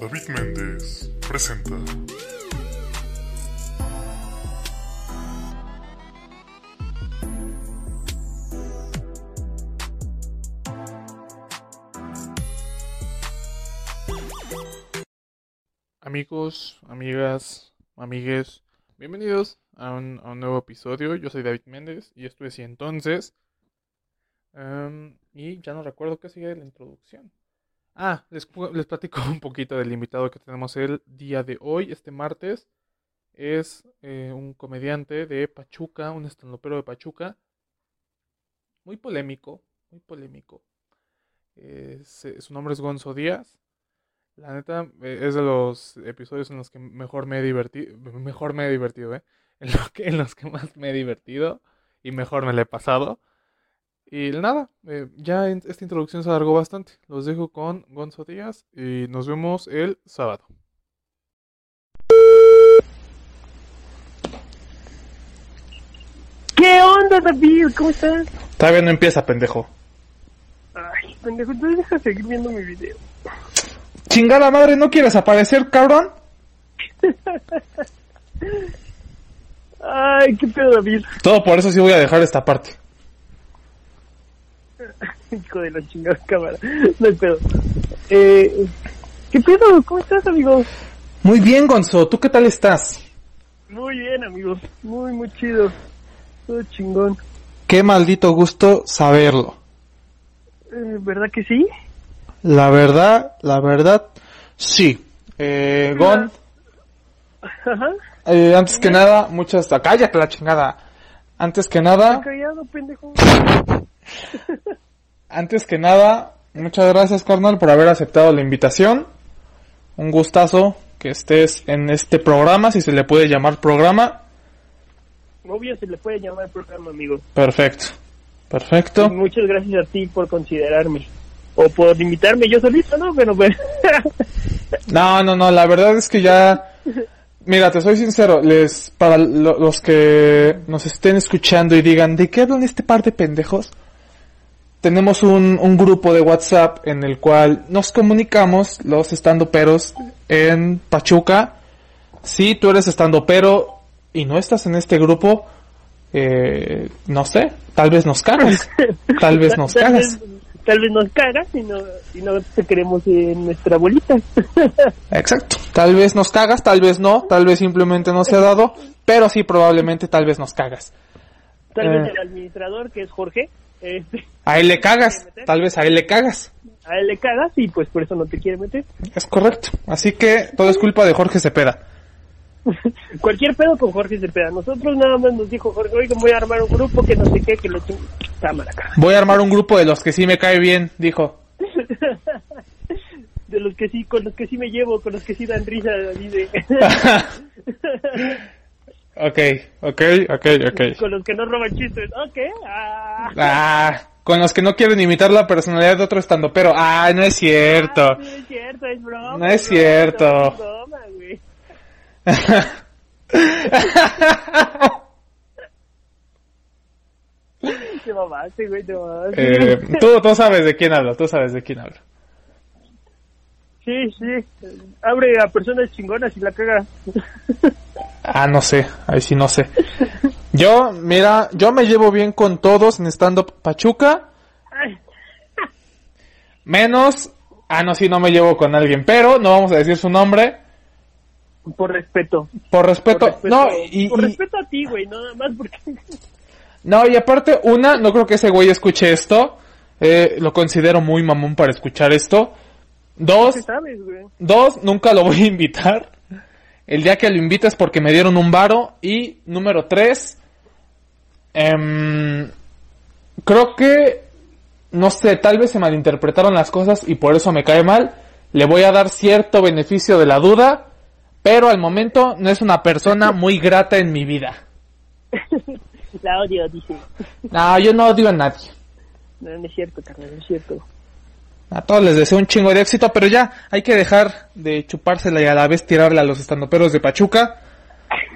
David Méndez presenta. Amigos, amigas, amigues, bienvenidos a un, nuevo episodio. Yo soy David Méndez y esto es y entonces. Y ya no recuerdo qué sigue de la introducción. Ah, les, les platico un poquito del invitado que tenemos el día de hoy, este martes. Es eh, un comediante de Pachuca, un estandopero de Pachuca. Muy polémico, muy polémico. Eh, su nombre es Gonzo Díaz. La neta, eh, es de los episodios en los que mejor me he divertido, mejor me he divertido, ¿eh? En, lo que- en los que más me he divertido y mejor me la he pasado. Y nada, eh, ya en- esta introducción se alargó bastante. Los dejo con Gonzo Díaz y nos vemos el sábado. ¿Qué onda, David? ¿Cómo estás? Todavía no empieza, pendejo. Ay, pendejo, entonces deja seguir viendo mi video. Chingada madre, ¿no quieres aparecer, cabrón? Ay, qué pedo, David. Todo por eso sí voy a dejar esta parte. Hijo de la chingada cámara. No hay pedo. Eh, ¿Qué pedo? ¿Cómo estás, amigo? Muy bien, Gonzo, ¿tú qué tal estás? Muy bien, amigo. Muy, muy chido. Todo chingón. Qué maldito gusto saberlo. Eh, ¿Verdad que sí? La verdad, la verdad, sí. Eh, Gon, Ajá. eh, antes que nada, muchas... Cállate la chingada. Antes que nada, Callado, pendejo. Antes que nada, muchas gracias, carnal, por haber aceptado la invitación. Un gustazo que estés en este programa, si se le puede llamar programa. Obvio se le puede llamar programa, amigo. Perfecto, perfecto. Muchas gracias a ti por considerarme. O por invitarme yo solito, ¿no? Pero, bueno. No, no, no, la verdad es que ya... Mira, te soy sincero, les para lo- los que nos estén escuchando y digan, ¿de qué hablan este par de pendejos? Tenemos un, un grupo de WhatsApp en el cual nos comunicamos los estandoperos en Pachuca. Si tú eres estandopero y no estás en este grupo, eh, no sé, tal vez nos cagas. Tal vez nos cagas. Tal vez nos cagas y no, y no te queremos en nuestra bolita. Exacto. Tal vez nos cagas, tal vez no, tal vez simplemente no se ha dado, pero sí probablemente tal vez nos cagas. Tal Eh. vez el administrador, que es Jorge, este, A él le cagas, tal vez a él le cagas. a él le cagas y pues por eso no te quiere meter. Es correcto. Así que todo es culpa de Jorge Cepeda. Cualquier pedo con Jorge Cepeda. Nosotros nada más nos dijo Jorge, oiga, voy a armar un grupo que no sé qué, que lo. Cámara, cara. Voy a armar un grupo de los que sí me cae bien, dijo. De los que sí, con los que sí me llevo, con los que sí dan risa, dice. ok, ok, ok, ok. con los que no roban chistes. Ok, ah. Ah, con los que no quieren imitar la personalidad de otro estando, pero ah, no es cierto. Ah, sí, es cierto, es broma. No es cierto. Es broma, güey. Te mamaste, güey, te mamaste. Eh, tú, tú sabes de quién hablo, tú sabes de quién hablo. Sí, sí. Abre a personas chingonas y la caga. Ah, no sé, ahí sí no sé. Yo, mira, yo me llevo bien con todos en stand-up Pachuca, menos, ah, no, sí, no me llevo con alguien, pero no vamos a decir su nombre, por respeto. por respeto, Por respeto, no, y, por y- respeto a ti, güey, nada más porque... no, y aparte, una, no creo que ese güey escuche esto, eh, lo considero muy mamón para escuchar esto, dos. Dos, nunca lo voy a invitar. El día que lo invites porque me dieron un varo. Y número tres, em, creo que, no sé, tal vez se malinterpretaron las cosas y por eso me cae mal. Le voy a dar cierto beneficio de la duda, pero al momento no es una persona muy grata en mi vida. La odio, dice. No, yo no odio a nadie. No, no es cierto, carnal, no es cierto. A todos les deseo un chingo de éxito, pero ya hay que dejar de chupársela y a la vez tirarle a los estandoperos de Pachuca.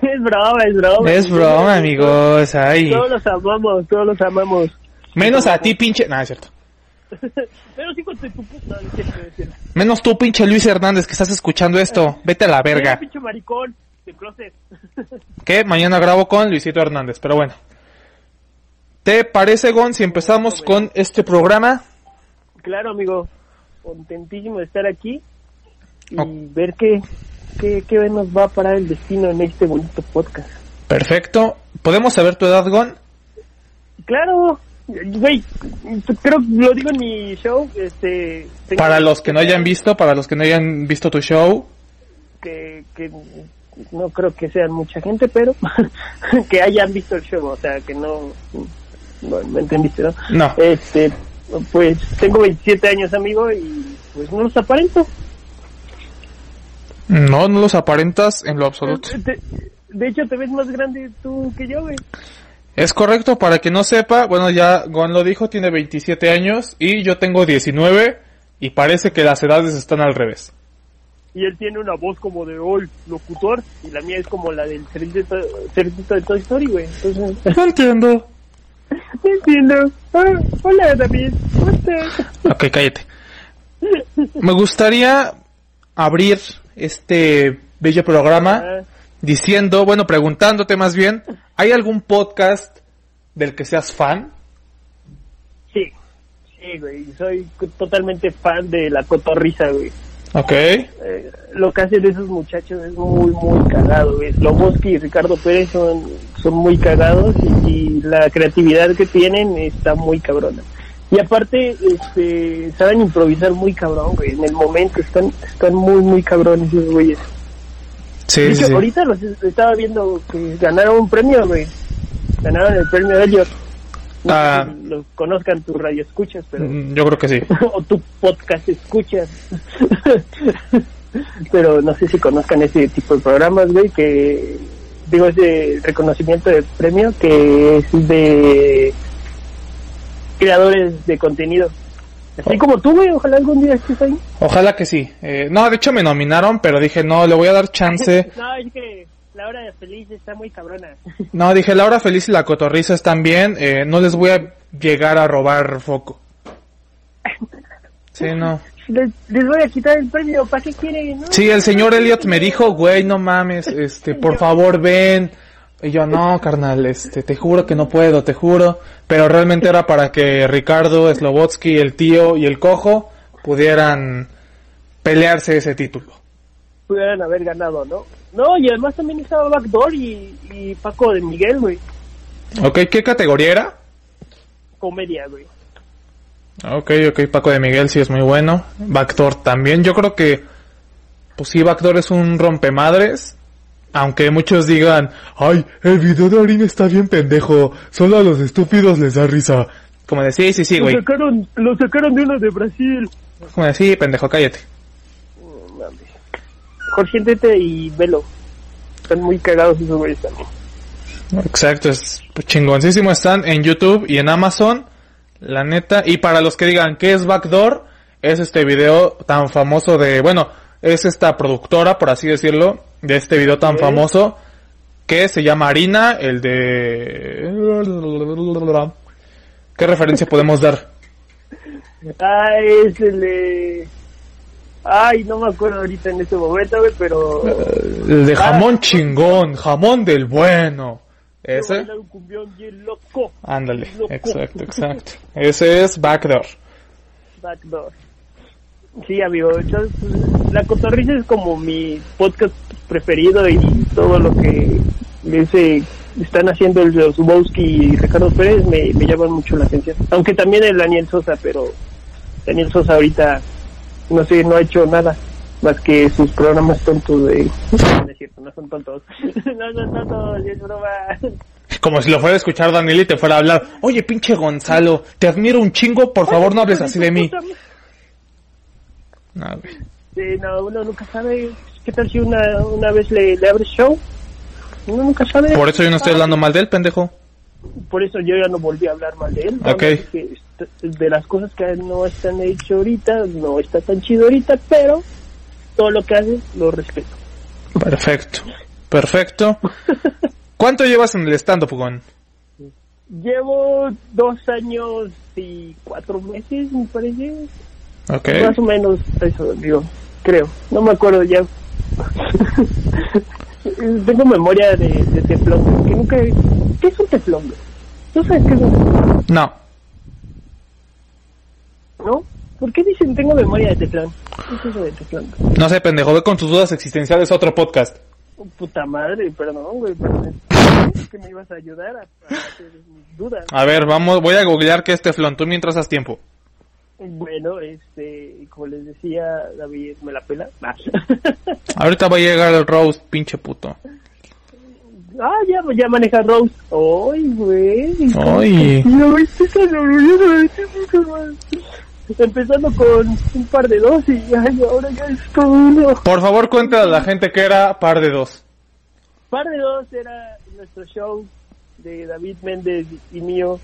Es broma, es broma. Es broma, amigos. Ay. Todos los amamos, todos los amamos. Menos a ti, pinche. No, es cierto. Pero sí con tu puta. Menos tú, pinche Luis Hernández, que estás escuchando esto. Vete a la verga. pinche maricón de closet. Que mañana grabo con Luisito Hernández, pero bueno. ¿Te parece, Gon, si empezamos con este programa? Claro, amigo. Contentísimo de estar aquí y Oh. ver qué, qué, qué nos va a parar el destino en este bonito podcast. Perfecto. ¿Podemos saber tu edad, Gon? Claro, güey, creo que lo digo en mi show. Este, Para los que no hayan visto, para los que no hayan visto tu show, que, que no creo que sean mucha gente, pero que hayan visto el show, o sea, que no, no me entendiste, ¿no? no. Este, pues tengo 27 años, amigo, y pues no los aparento. No, no los aparentas en lo absoluto. Te- de hecho, te ves más grande tú que yo, güey. Es correcto, para que no sepa, bueno, ya Gon lo dijo, tiene 27 años y yo tengo 19 y parece que las edades están al revés. Y él tiene una voz como de hoy, locutor, y la mía es como la del cerdito, cerdito de Toy Story, güey. Entonces, No entiendo. no entiendo. Ah, hola, David. ¿Cómo estás? Ok, cállate. Me gustaría abrir este bello programa diciendo, bueno, preguntándote más bien, ¿hay algún podcast del que seas fan? sí, sí, güey. Soy totalmente fan de la cotorriza, güey. Ok. Eh, lo que hacen esos muchachos es muy, muy cagado, güey. Loboski y Ricardo Pérez son, son muy cagados y, y la creatividad que tienen está muy cabrona. Y aparte, este, saben improvisar muy cabrón, güey. En el momento están, están muy, muy cabrones esos güeyes. Sí, De sí, ahorita los estaba viendo que ganaron un premio, güey. Ganaron el premio Elliot. No Ah. sé si lo conozcan tus radioescuchas, pero Mm, Yo creo que sí. o tu podcast escuchas. Pero no sé si conozcan ese tipo de programas, güey, que digo ese reconocimiento de premio que es de creadores de contenido. Así como tú, güey, ojalá algún día estés ahí. Ojalá que sí. Eh, no, de hecho me nominaron, pero dije, no, le voy a dar chance. no, es que la hora de feliz está muy cabrona. No, dije, la hora feliz y la cotorriza están bien. eh, no les voy a llegar a robar foco. Sí, no. Les, les voy a quitar el premio, ¿para qué quieren? No? Sí, el señor Elliot me dijo, güey, no mames, este, por favor ven. Y yo, no, carnal, este, te juro que no puedo, te juro. Pero realmente era para que Ricardo, Slobotsky, el tío y el cojo pudieran pelearse ese título. Pudieran haber ganado, ¿no? No, y además también estaba Backdoor y, y Paco de Miguel, güey. Ok, ¿qué categoría era? Comedia, güey. Ok, ok, Paco de Miguel sí es muy bueno. Backdoor también. Yo creo que, pues sí, Backdoor es un rompemadres. Aunque muchos digan, ay, el video de Arin está bien pendejo. Solo a los estúpidos les da risa. Como de, sí, sí, sí, Lo güey. sacaron, lo sacaron de uno de Brasil. Como de, sí, pendejo, cállate. Siéntete y velo. Están muy cagados esos güeyes también. Exacto, es chingoncísimo. Están en YouTube y en Amazon. La neta. Y para los que digan, ¿qué es Backdoor? Es este video tan famoso de, bueno, es esta productora, por así decirlo, de este video tan famoso que se llama Harina, el de... ¿Qué referencia podemos dar? Ah, es el de... Ay, no me acuerdo ahorita en este momento, güey, pero... El de jamón chingón, jamón del bueno. Ese. Ándale, exacto, exacto. Ese es Backdoor. Backdoor. Sí, amigo. la cotorriza es como mi podcast preferido y todo lo que ese están haciendo el Zubowski y Ricardo Pérez me, me llaman mucho la atención. Aunque también el Daniel Sosa, pero Daniel Sosa ahorita, no sé, no ha hecho nada más que sus programas tontos de... No es cierto, no son tontos. no son tontos, es broma. Como si lo fuera a escuchar Daniel y te fuera a hablar. Oye, pinche Gonzalo, te admiro un chingo, por favor no hables así de mí. Sí, no, uno nunca sabe. ¿Qué tal si una, una vez le, le abres show? Uno nunca sabe. Por eso yo no estoy hablando mal de él, pendejo. Por eso yo ya no volví a hablar mal de él. Ok. De las cosas que no están hecho ahorita, no está tan chido ahorita, pero todo lo que hace lo respeto. Perfecto. Perfecto. ¿Cuánto llevas en el stand-up? Llevo dos años casi cuatro meses, me parece. Más o menos eso, digo, creo. No me acuerdo ya. Tengo memoria de, de teflón, que nunca... ¿Qué es un teflón? ¿Tú sabes qué es un teflón? No. ¿No? ¿Por qué dicen tengo memoria de teflón? ¿Qué es eso de teflón? No sé, pendejo, ve con tus dudas existenciales a otro podcast. Puta madre, perdón, güey, perdón. Que me ibas a ayudar a, a hacer dudas. A ver, vamos, voy a googlear qué es teflón. Tú mientras haz tiempo. Bueno, este, como les decía, David me la pela. Ah, Ahorita va a llegar el roast, pinche puto. Ah, ya, ya maneja Rose. Ay, güey. Ay. No. Empezando con un par de dos y ay, ahora ya es todo uno. Por favor, cuéntale a la gente que era par de dos. Par de dos era nuestro show de David Méndez y mío,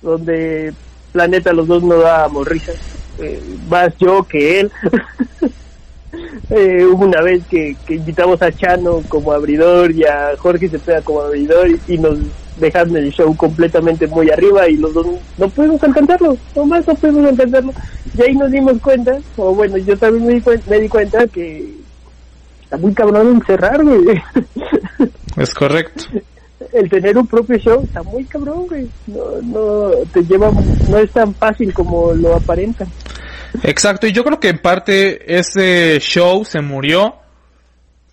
donde Planeta los dos no dábamos risas. Eh, más yo que él. Eh, hubo una vez que, que invitamos a Chano como abridor y a Jorge Cepeda como abridor y, nos dejaron el show completamente muy arriba y los dos no pudimos alcanzarlo, nomás no pudimos alcanzarlo. Y ahí nos dimos cuenta, o bueno, yo también me di, cuen- me di cuenta que está muy cabrón encerrar. Es correcto. El tener un propio show está muy cabrón, güey. No, no, te lleva, no es tan fácil como lo aparenta. Exacto, y yo creo que en parte ese show se murió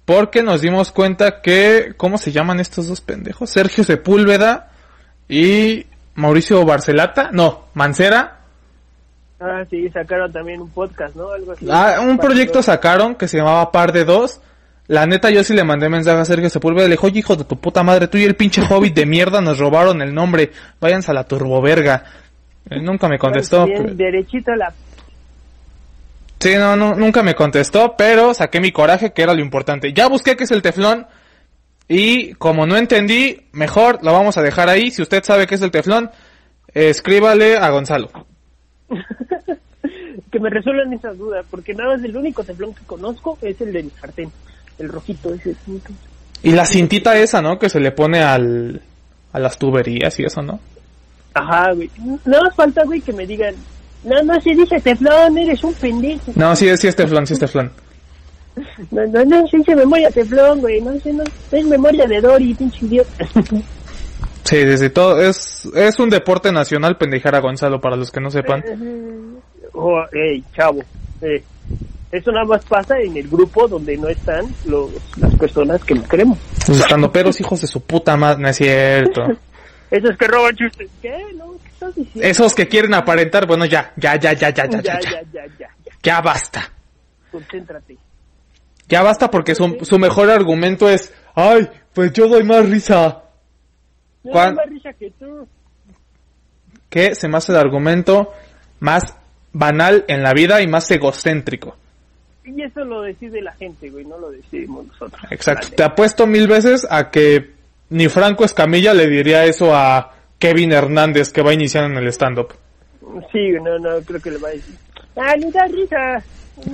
porque nos dimos cuenta que, ¿cómo se llaman estos dos pendejos? Sergio Sepúlveda y Mauricio Barcelata, no, Mancera. Ah, sí, sacaron también un podcast, ¿no? Algo así. Ah, un proyecto sacaron que se llamaba Par de Dos. La neta, yo sí le mandé mensaje a Sergio Sepúlveda. Le dije, oye, hijo de tu puta madre, tú y el pinche hobbit de mierda nos robaron el nombre. Váyanse a la turboverga. Él nunca me contestó. Bien, pero- derechito la... Sí, no, no, nunca me contestó, pero saqué mi coraje, que era lo importante. Ya busqué qué es el teflón. Y como no entendí, mejor lo vamos a dejar ahí. Si usted sabe qué es el teflón, escríbale a Gonzalo. que me resuelvan esas dudas, porque nada más el único teflón que conozco es el del sartén, el rojito ese. Y la cintita esa, ¿no? Que se le pone al, a las tuberías y eso, ¿no? Ajá, güey. Nada más falta, güey, que me digan, no, no se dice teflón, eres un pendejo. No, sí, sí es teflón, sí es teflón. No, no, no se dice memoria teflón, güey, no sé, no, es memoria de Dory, pinche idiota. Sí, desde todo, es, es un deporte nacional pendejar a Gonzalo, para los que no sepan. Oh, ey, chavo, eh, eso nada más pasa en el grupo donde no están los, las personas que nos queremos. Los estandoperos hijos de su puta madre, no es cierto. Esos que roban chistes. ¿Qué? No, ¿qué estás diciendo? Esos que quieren aparentar, bueno, ya, ya, ya, ya, ya, ya, ya, ya, ya. ya, ya, ya, basta. concéntrate. Ya basta porque su, su mejor argumento es, ay, pues yo doy más risa. No, ¿Cuán- más risa que tú. Que se me hace el argumento más banal en la vida y más egocéntrico. Y eso lo decide la gente, güey, no lo decidimos nosotros. Exacto. Te apuesto mil veces a que ni Franco Escamilla le diría eso a Kevin Hernández que va iniciando en el stand-up. Sí, no, no, creo que le va a decir. Ah, ni da risa.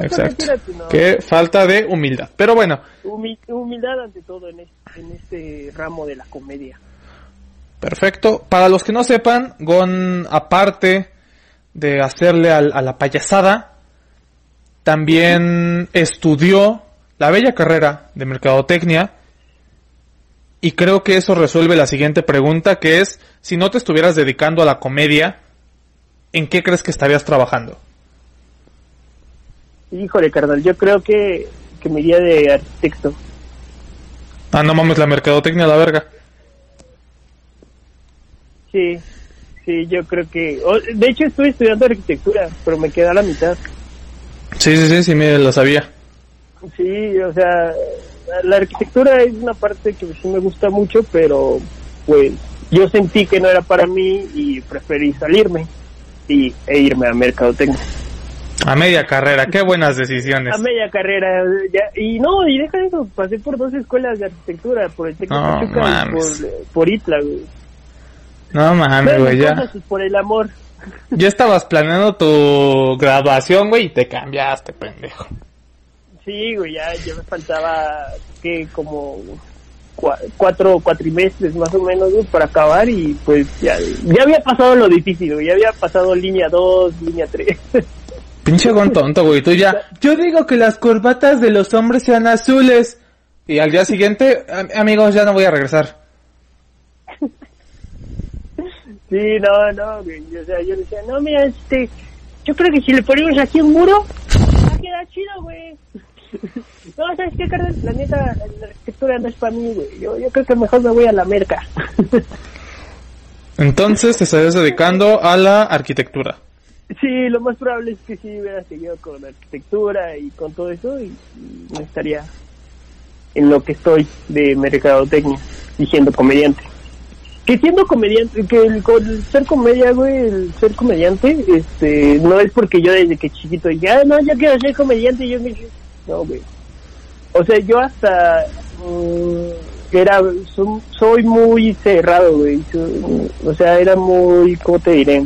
Exacto. retírate, no. Qué falta de humildad. Pero bueno, Humi- humildad ante todo en este, en este ramo de la comedia. perfecto. Para los que no sepan, Gon, aparte de hacerle al- a la payasada, también estudió la bella carrera de mercadotecnia. Y creo que eso resuelve la siguiente pregunta, que es, si no te estuvieras dedicando a la comedia, ¿en qué crees que estarías trabajando? Híjole, carnal, yo creo que, que me iría de arquitecto. Ah, no mames, la mercadotecnia la verga. Sí, sí, yo creo que... de hecho, estoy estudiando arquitectura, pero me queda a la mitad. Sí, sí, sí, sí, me lo sabía. Sí, o sea, la arquitectura es una parte que sí me gusta mucho, pero pues yo sentí que no era para mí y preferí salirme y, e irme a mercadotecnia. A media carrera, qué buenas decisiones. A media carrera, ya, y no, y deja eso, pasé por dos escuelas de arquitectura, por el Técnico No, Pachuca y por, por ITLA, güey. No mames, güey, ya. cosas por el amor. Ya estabas planeando tu graduación, güey, y te cambiaste, pendejo. Sí, güey, ya, ya me faltaba que como cua- cuatro cuatrimestres más o menos güey, para acabar y pues ya, ya había pasado lo difícil, güey, ya había pasado línea 2, línea 3. Pinche gon tonto, güey. Tú ya. Yo digo que las corbatas de los hombres sean azules. Y al día siguiente, am- amigos, ya no voy a regresar. sí, no, no, o sea, yo decía, no, mira, este, yo creo que si le ponemos aquí un muro, va a quedar chido, güey. No, ¿sabes qué, carnal? La neta, la arquitectura no es para mí, güey. Yo, yo creo que mejor me voy a la merca. Entonces te estarías dedicando a la arquitectura. Sí, lo más probable es que sí hubiera seguido con arquitectura y con todo eso y, no estaría en lo que estoy de mercadotecnia y siendo comediante. Que siendo comediante, que el, ser comedia, güey, el ser comediante, este, no es porque yo desde que chiquito dije, ah, no, yo quiero ser comediante, y yo me no, güey. O sea, yo hasta, mm, era, so- soy muy cerrado, güey. So- O sea, era muy, ¿cómo te diré?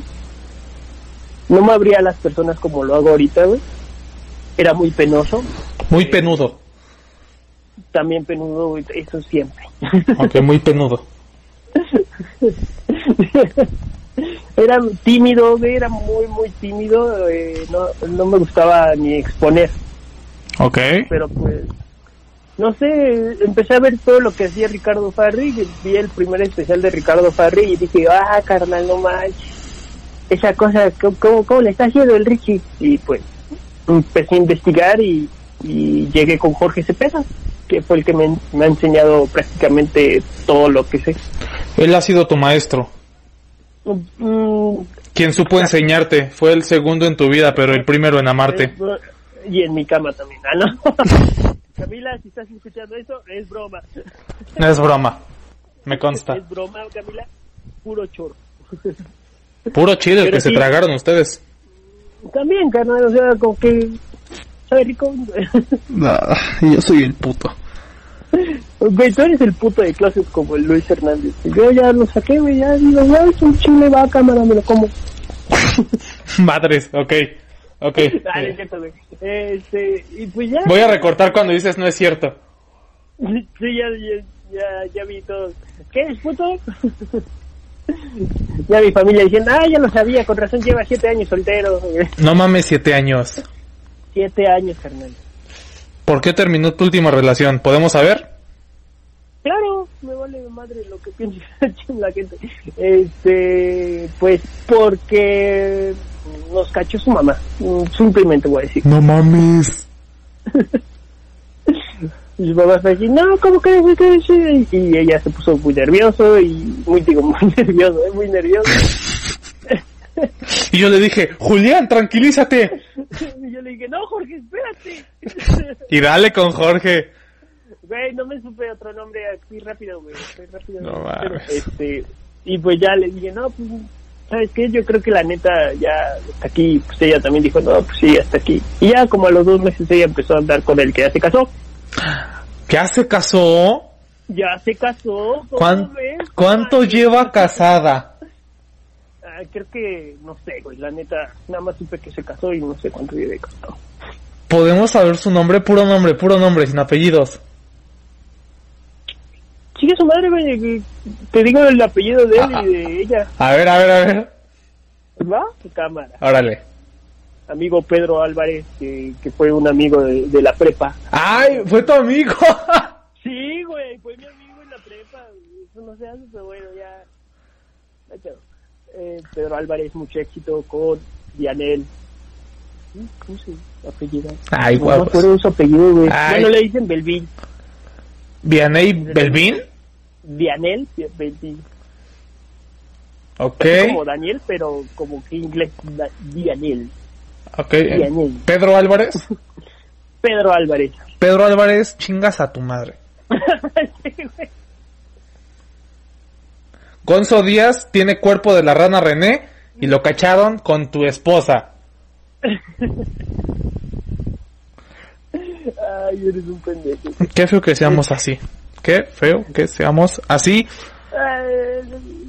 no me abría a las personas como lo hago ahorita, güey. Era muy penoso, Muy penudo. también penudo, güey, eso siempre. Ok, muy penudo. era tímido, era muy, muy tímido, eh, no, no me gustaba ni exponer, Ok. pero pues, no sé, empecé a ver todo lo que hacía Ricardo Farri, vi el primer especial de Ricardo Farri y dije, ah, carnal, no manches, esa cosa, ¿cómo, cómo, cómo le está haciendo el Richie? Y pues, empecé a investigar y, y llegué con Jorge Cepeda, que fue el que me, me ha enseñado prácticamente todo lo que sé. Él ha sido tu maestro. Mm, Quien supo enseñarte. Fue el segundo en tu vida, pero el primero en amarte. y en mi cama también, ah, no. Camila, si estás escuchando eso, es broma. No es broma. Me consta. Es broma, Camila, puro choro. Puro chile el que se tragaron ustedes. También, carnal, o sea, como que... ¿Sabe rico? yo soy el puto. Güey, tú eres el puto de closet como el Luis Hernández. Yo ya lo saqué, güey, ya digo, güey, es un chile, va a cámara, me lo como. Madres, ok. Ok. Es cierto, güey. Este, y pues ya. Voy a recortar cuando dices no es cierto. Sí, ya, ya, ya, ya vi todo. ¿Qué es puto? ya mi familia diciendo, ah, ya lo sabía, con razón lleva siete años soltero. No mames, siete años. Siete años, carnal. ¿Por qué terminó tu última relación? ¿Podemos saber? Claro, me vale madre lo que piense la gente. Este, pues porque nos cachó su mamá. Mm, Simplemente voy a decir. No mames. Y su mamá fue así, no, ¿cómo crees? Y ella se puso muy nervioso y muy, digo, muy nervioso, ¿eh? muy nervioso. Y yo le dije, Julián, tranquilízate. Y yo le dije, no, Jorge, espérate. Y dale con Jorge. Güey, no me supe otro nombre así rápido, güey. rápido. No Pero, este, y pues ya le dije, no, pues, ¿sabes qué? Yo creo que la neta ya hasta aquí, pues ella también dijo, no, pues sí, hasta aquí. Y ya como a los dos meses ella empezó a andar con el que ya se casó. ¿Qué se casó? Ya se casó. ¿cómo ¿Cuán- ves? ¿Cuánto lleva casada? Ah, creo que, no sé, güey, la neta, nada más supe que se casó y no sé cuánto vive casado. ¿Podemos saber su nombre? Puro nombre, puro nombre, sin apellidos. Sigue su madre, güey, te digo el apellido de él y de ella. A ver, a ver, a ver. ¿Va? Tu cámara. Órale. Amigo Pedro Álvarez, que, que fue un amigo de, de la prepa. ¡Ay! ¡Fue tu amigo! Sí, güey, fue mi amigo en la prepa. Eso no se hace, pero bueno, ya. Eh, Pedro Álvarez, mucho éxito con Dianel. ¿Cómo se apellida? Ay, no guapos. de su apellido, güey. Ay. Bueno, le dicen Belvin. ¿Vianey Belvin? Dianel, Belvin. Ok. Es como Daniel, pero como que inglés, Dianel. Ok. Dianel. Pedro Álvarez. Pedro Álvarez. Pedro Álvarez, chingas a tu madre. Sí, güey. Gonzo Díaz tiene cuerpo de la rana René y lo cacharon con tu esposa. Ay, eres un pendejo. Qué feo que seamos así. Qué feo que seamos así. Ay,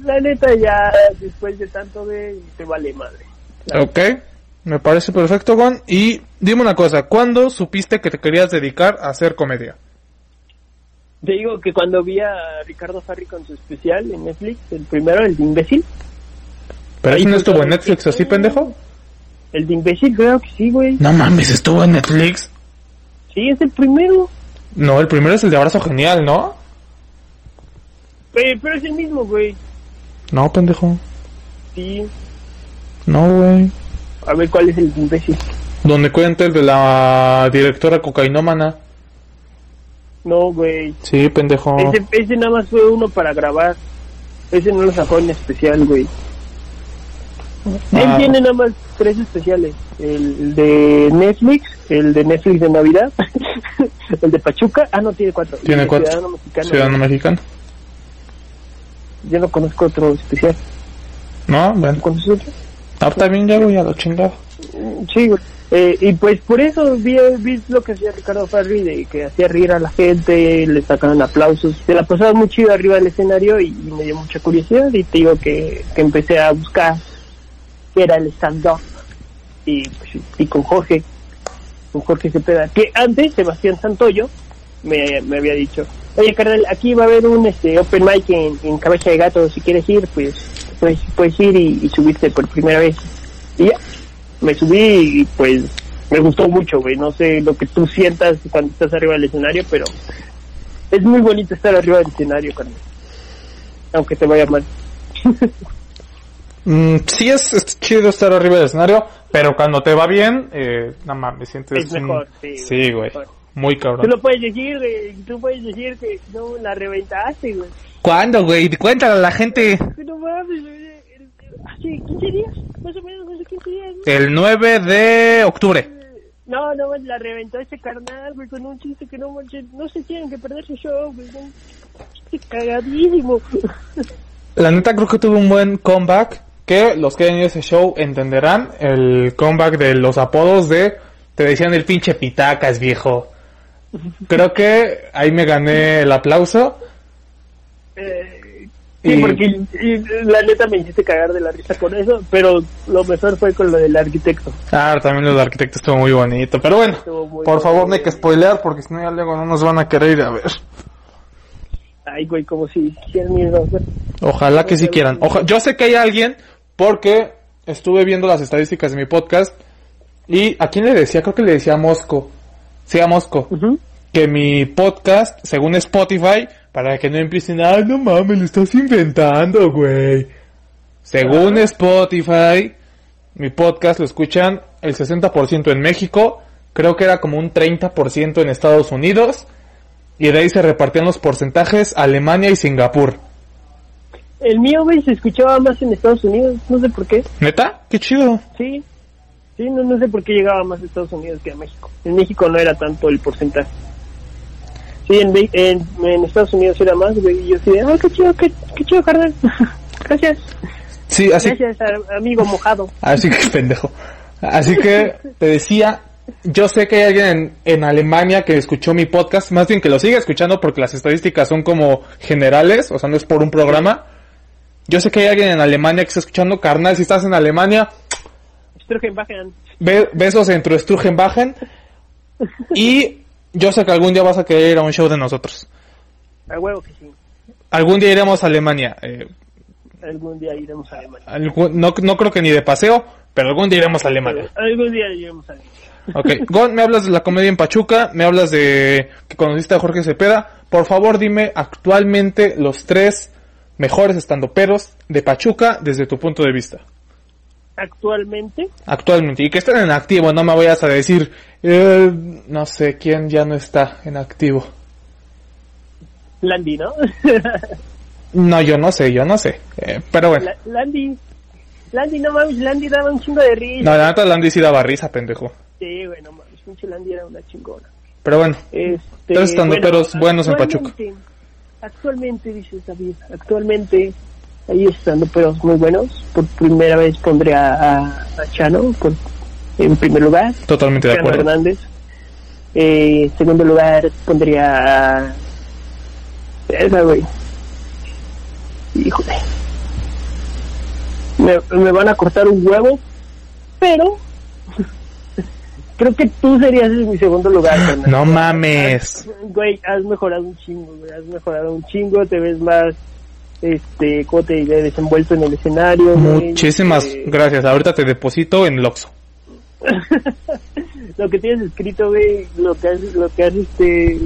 la neta ya después de tanto de te vale madre. Ok. Me parece perfecto, Gon. Y dime una cosa, ¿cuándo supiste que te querías dedicar a hacer comedia? Te digo que cuando vi a Ricardo Farri con su especial en Netflix, el primero, el de imbécil, ¿Pero Ahí no estuvo en Netflix así, pendejo? el de imbécil, creo que sí, güey. No mames, estuvo en Netflix. Sí, es el primero. No, el primero es el de Abrazo Genial, ¿no? Eh, pero es el mismo, güey. No, pendejo. Sí. No, güey. A ver cuál es el de imbécil. Donde cuenta el de la directora cocainómana. No, güey. Sí, pendejo. Ese, ese nada más fue uno para grabar. Ese no lo sacó en especial, güey. Él Ah. tiene nada más tres especiales. El de Netflix, el de Netflix de Navidad, el de Pachuca. Ah, no, tiene cuatro. Tiene el cuatro. Ciudadano Mexicano. Ciudadano mexicano. Yo no conozco otro especial. No, bueno. ¿Conoces otro? Ah, también ya voy a lo chingado. Sí, güey. Eh, y pues por eso vi, vi lo que hacía Ricardo Farri, de que hacía reír a la gente, le sacaban aplausos. Se la pasaba muy chido arriba del escenario y, me dio mucha curiosidad. Y te digo que, que empecé a buscar era el stand-up. Y, pues, y con Jorge, con Jorge Cepeda, que antes Sebastián Santoyo me, me había dicho, oye carnal, aquí va a haber un este open mic en, en Cabeza de Gato, si quieres ir, pues puedes, puedes ir y, y subirte por primera vez. Y ya, me subí y pues me gustó mucho, güey. No sé lo que tú sientas cuando estás arriba del escenario, pero es muy bonito estar arriba del escenario, carnal. Aunque te vaya mal. Mm, sí es, es chido estar arriba del escenario, pero cuando te va bien, eh, nada más, me sientes... Es mejor, un- sí, Sí, güey. mejor. Muy Tú cabrón. lo puedes decir, güey. Tú puedes decir que no la reventaste, güey. ¿Cuándo, güey? Cuéntale a la gente. Que no mames, güey. Hace 15 días, más o menos, hace 15 días, ¿no? El 9 de octubre. No, no, la reventó ese carnal, güey, con un chiste que no manches, no se tienen que perder su show, güey, un chiste cagadísimo. La neta creo que tuvo un buen comeback. Que los que hayan ido a ese show entenderán el comeback de los apodos de... Te decían el pinche pitacas, viejo. Creo que ahí me gané el aplauso. Eh, sí, porque y, la neta me hiciste cagar de la risa con eso, pero lo mejor fue con lo del arquitecto. Ah, también lo del arquitecto estuvo muy bonito. Pero bueno, por favor no hay que spoilear porque si no ya luego no nos van a querer ir a ver. Ay, güey, como si quisieran güey. Ojalá que sí quieran. Oja- Yo sé que hay alguien porque estuve viendo las estadísticas de mi podcast y a quién le decía, creo que le decía a Mosco. Sí, a Mosco. Que mi podcast, según Spotify, para que no impliquen, ay, no mames, lo estás inventando, güey. Según Spotify, mi podcast lo escuchan el 60% en México, creo que era como un 30% en Estados Unidos, y de ahí se repartían los porcentajes Alemania y Singapur. El mío, güey, se escuchaba más en Estados Unidos, no sé por qué. ¿Neta? Qué chido. Sí, sí, no, no sé por qué llegaba más a Estados Unidos que a México. En México no era tanto el porcentaje. Sí, en, en, en Estados Unidos era más, güey, y yo así de, ah, qué chido, qué, qué chido, carnal. Gracias, Sí, así, gracias, a- amigo mojado. así que pendejo. Así que te decía, yo sé que hay alguien en, en Alemania que escuchó mi podcast, más bien que lo sigue escuchando porque las estadísticas son como generales, o sea, no es por un programa. Yo sé que hay alguien en Alemania que está escuchando, carnal, si estás en Alemania, be- besos en Strugenbachen. Y yo sé que algún día vas a querer ir a un show de nosotros. A huevo que sí. Algún día iremos a Alemania. eh, Algún día iremos a Alemania. algún- no, no creo que ni de paseo, pero algún día iremos a Alemania. Algún día iremos a Alemania. Ok, Gon, me hablas de la comedia en Pachuca, me hablas de que conociste a Jorge Cepeda. Por favor, dime actualmente los tres mejores estandoperos de Pachuca desde tu punto de vista. Actualmente, Actualmente, y que estén en activo, no me vayas a decir, eh, no sé quién ya no está en activo. Landy, ¿no? No, yo no sé, yo no sé. Eh, pero bueno, La- Landy. Landy, no mames, Landy daba un chingo de risa. no, la neta Landy sí daba risa, pendejo. Sí, güey, no mames, pinche Landy era una chingona. Pero bueno, Este, Tres estandoperos buenos en Pachuca. actualmente- Actualmente, dices David, actualmente hay estandoperos muy buenos. Por primera vez pondré a, a, a Chano por, en primer lugar, totalmente de Chano acuerdo. Hernández. Eh, en segundo lugar pondría a... Esa, güey. Híjole. Me, me van a cortar un huevo, pero... creo que tú serías en mi segundo lugar. No mames. Güey, has mejorado un chingo, güey, has mejorado un chingo, te ves más, este, ¿cómo te diré? Desenvuelto en el escenario. Muchísimas este, gracias. Ahorita te deposito en el Oxxo. lo que tienes escrito, güey, lo que has, lo que has, este,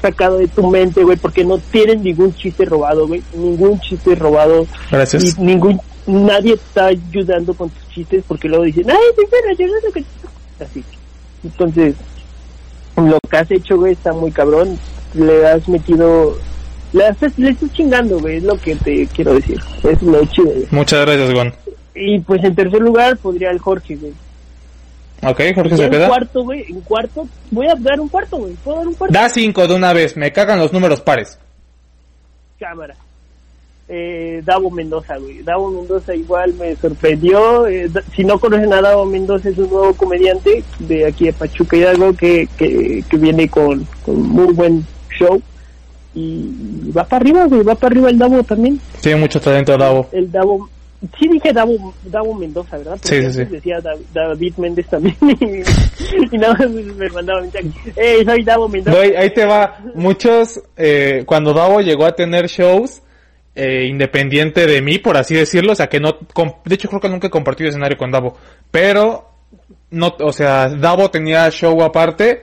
sacado de tu mente, güey, porque no tienes ningún chiste robado, güey, ningún chiste robado, Gracias. y ningún, nadie está ayudando con tus chistes porque luego dicen, ay, sí, pero yo no sé qué-". Así. Entonces, lo que has hecho, güey, está muy cabrón, le has metido, le, haces, le estás chingando, güey, es lo que te quiero decir, es lo chido, güey. Muchas gracias, Gon. Y pues en tercer lugar podría el Jorge, güey. Ok, Jorge se en queda. cuarto, güey, en cuarto, voy a dar un cuarto, güey, puedo dar un cuarto. Da cinco de una vez. Me cagan los números pares. cámara. Eh, Davo Mendoza, güey. Davo Mendoza igual me sorprendió. Eh, si no conocen a Davo Mendoza, es un nuevo comediante de aquí de Pachuca Hidalgo que, que, que viene con, con muy buen show. Y va para arriba, güey. Va para arriba el Davo también. Tiene mucho talento, Davo. El Davo. Sí dije Davo, Davo Mendoza, ¿verdad? Porque Sí, sí, sí. decía Da- David Méndez también. y, nada más me mandaba mensaje. Eh, soy Davo Mendoza. Ahí te va. Muchos, eh, cuando Davo llegó a tener shows, eh, independiente de mí, por así decirlo, o sea que no, de hecho creo que nunca he compartido escenario con Davo, pero, no, o sea, Davo tenía show aparte,